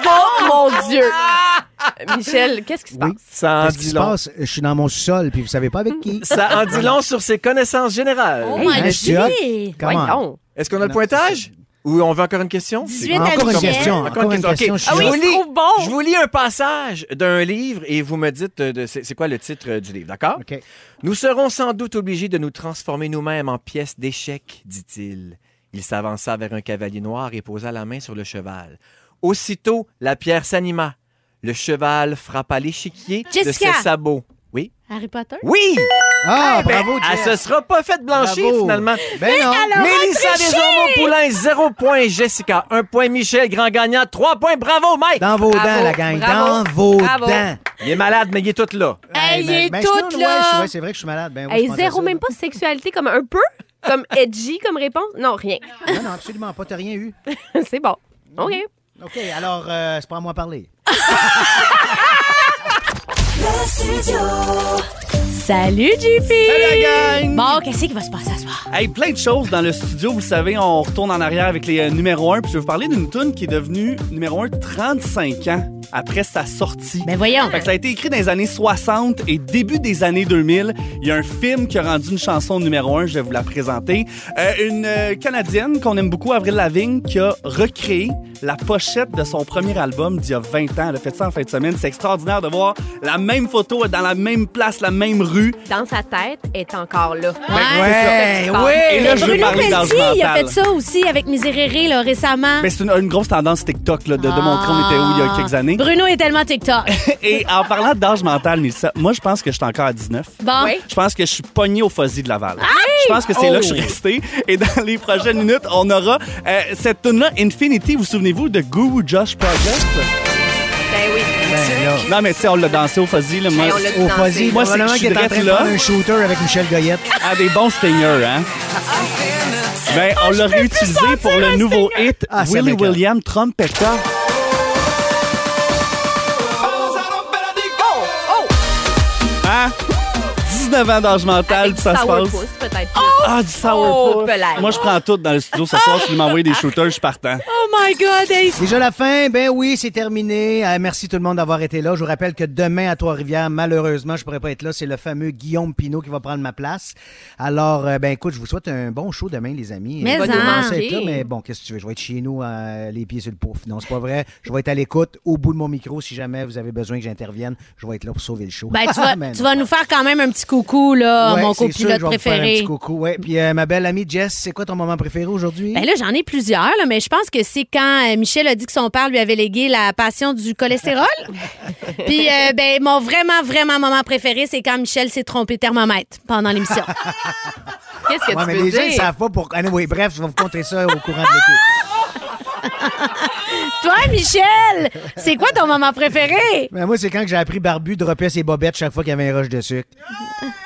oh mon Dieu. Euh, Michel, qu'est-ce qui se Oui. passe? Ça en Qu'est-ce qui dit se long. passe? Je suis dans mon sous-sol, puis vous savez pas avec qui. Ça en dit long sur ses connaissances générales. Oh Hey, my hot. Voyons. Est-ce qu'on a le pointage? Ou on veut encore une question? 18 Encore une question. Encore une question. Ah suis oui, Je vous il lis- bon. Je vous lis un passage d'un livre et vous me dites euh, de- c'est c'est quoi le titre euh, du livre, d'accord? OK. Nous serons sans doute obligés de nous transformer nous-mêmes en pièces d'échecs, dit-il. Il s'avança vers un cavalier noir et posa la main sur le cheval. Aussitôt, la pierre s'anima. Le cheval frappa l'échiquier de ses sabots. Harry Potter? Oui! Ah, Ben, bravo, elle Jess. se sera pas fait blanchir, Bravo. finalement. Ben non. Mélissa Desormeaux-Poulain, zéro point. Jessica, un point. Michel, grand gagnant, trois points. Bravo, Mike! Dans vos Bravo, dents, la gang. bravo, Dans vos bravo. dents. Il est malade, mais il est tout là. Hey, il ben- est ben, tout sinon, là. ouais, c'est vrai que je suis malade. Ben, oui, Hey, zéro, ça. même pas de sexualité, comme un peu? Comme edgy comme réponse? Non, rien. Non, non, absolument pas. T'as rien eu? C'est bon. OK. OK, alors, euh, c'est pas à moi parler. Salut, JP! Salut la gang! Bon, qu'est-ce qui va se passer ce soir? Hey, plein de choses dans le studio. Vous le savez, on retourne en arrière avec les euh, numéros 1. Puis je vais vous parler d'une tune qui est devenue numéro 1 35 ans après sa sortie. Ben voyons. Fait que ça a été écrit dans les années 60 et début des années 2000. Il y a un film qui a rendu une chanson numéro 1. Je vais vous la présenter. Euh, une euh, Canadienne qu'on aime beaucoup, Avril Lavigne, qui a recréé la pochette de son premier album d'il y a 20 ans. Elle a fait ça en fin de semaine. C'est extraordinaire de voir la même photo dans la même place, la même rue. Dans sa tête, est encore là. Ouais, ouais. Et là, je veux Bruno parler Pelletier, il a fait ça aussi avec Miséréré là, récemment. Ben, c'est une, une grosse tendance TikTok là, de, de montrer on était où il y a quelques années. Bruno est tellement TikTok. Et en parlant d'âge mental, Mélissa, moi, je pense que je suis encore à 19. Bon. Oui. Je pense que je suis pogné au fuzzy de Laval. Je pense que c'est là que je suis resté. Et dans les prochaines minutes, on aura euh, cette tune là Infinity. Vous souvenez-vous de Guru Josh Project? Ben oui. Ben. Non, mais tu sais, on l'a dansé au fuzzy. Là, moi, Hey, on l'a Au dansé. Fuzzy, Moi, c'est que probablement je suis qu'il est en train de drette là. prendre un shooter avec Michel Goyette. à des bons stingers, hein? Ben, on l'a réutilisé pour le nouveau hit Ah, Willie m'écoeure. William Trompetta. Hein? 19 19 ans d'âge mental, puis ça se passe. Sourpuss, peut-être. Ah, du Oh, sourpuss. belette. Moi, je prends tout dans le studio ce soir. Si tu m'envoies des shooters, je suis partant. Oh my God! hey, Déjà la fin, ben oui, c'est terminé. Euh, merci tout le monde d'avoir été là. Je vous rappelle que demain à Trois-Rivières, malheureusement, je pourrais pas être là. C'est le fameux Guillaume Pinot qui va prendre ma place. Alors, euh, ben écoute, je vous souhaite un bon show demain, les amis. Mais je vais en. commencer être là, mais bon, qu'est-ce que tu veux? Je vais être chez nous, euh, les pieds sur le pouf. Non, c'est pas vrai. Je vais être à l'écoute, au bout de mon micro, si jamais vous avez besoin que j'intervienne. Je vais être là pour sauver le show. Ben, tu vas, Mais tu non. vas nous faire quand même un petit coucou, là, Ouais, mon sûr copilote faire un préféré. petit coucou, ouais. Puis euh, ma belle amie Jess, c'est quoi ton moment préféré aujourd'hui? Ben là, j'en ai plusieurs, là, mais je pense que c'est quand euh, Michel a dit que son père lui avait légué la passion du cholestérol. Puis, euh, ben, mon vraiment, vraiment moment préféré, c'est quand Michel s'est trompé thermomètre pendant l'émission. Qu'est-ce que Ouais, tu mais veux les gens, ils dire? savent pas pour. Ah, oui, bref, je vais vous conter ça au courant de l'été. Toi, Michel, c'est quoi ton moment préféré? Ben, moi, c'est quand que j'ai appris Barbu dropper ses bobettes chaque fois qu'il y avait un roche de sucre.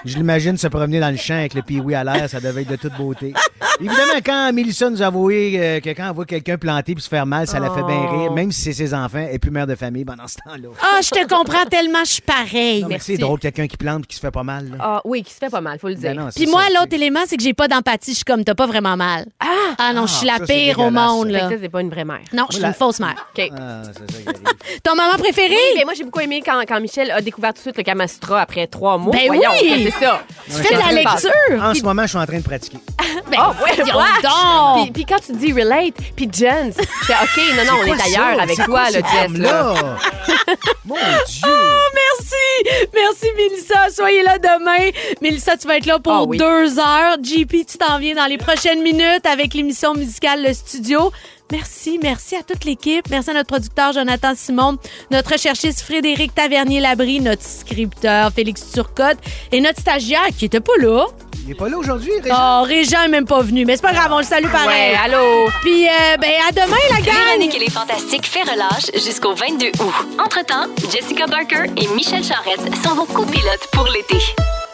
Je l'imagine se promener dans le champ avec le piwi à l'air, ça devait être de toute beauté. Évidemment, quand Mélissa nous a avoué euh, que quand on voit quelqu'un planter puis se faire mal, ça la fait bien rire, même si c'est ses enfants et plus mère de famille pendant ce temps-là. Ah, je te comprends tellement, je suis pareil. Non, mais c'est drôle, quelqu'un qui plante et qui se fait pas mal. là. Ah, oui, qui se fait pas mal, faut le dire. Ben non, c'est Puis moi, ça, l'autre élément, c'est que j'ai pas d'empathie. Je suis comme, t'as pas vraiment mal. Ah! non, je suis Ah, la ça, c'est pire au dégueulasse, monde, Fait là. que ça, c'est pas une vraie mère. Non, je suis la- une fausse mère. OK. Ah, c'est ça qui arrive. Ton moment préféré? Oui, mais moi, j'ai beaucoup aimé quand, quand Michel a découvert tout de suite le Kamastra après trois mois. Ben Voyons, oui! c'est ça. Tu fais de la lecture? En ce moment, je suis en train de pratiquer. Ben, Oh, ouais, donc! Puis, puis quand tu dis relate, puis Jens, je fais OK, non, non, on C'est est ailleurs avec C'est toi, quoi le Jess. Là? Mon Dieu! Merci! Merci, Mélissa. Soyez là demain. Mélissa, tu vas être là pour Ah oui. deux heures. JP, tu t'en viens dans les prochaines minutes avec l'émission musicale Le Studio. Merci, merci à toute l'équipe. Merci à notre producteur Jonathan Simon, notre recherchiste Frédéric Tavernier-Labrie, notre scripteur Félix Turcotte et notre stagiaire qui était pas là. Il est pas là aujourd'hui, Régent? Oh, Régent est même pas venu, mais c'est pas grave, on le salue pareil. Ouais, allô? Puis, euh, ben, à demain, la gang! Véronique et les Fantastiques fait relâche jusqu'au 22 août. Entre-temps, Jessica Barker et Michel Charrette sont vos copilotes pour l'été.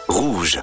Rouge.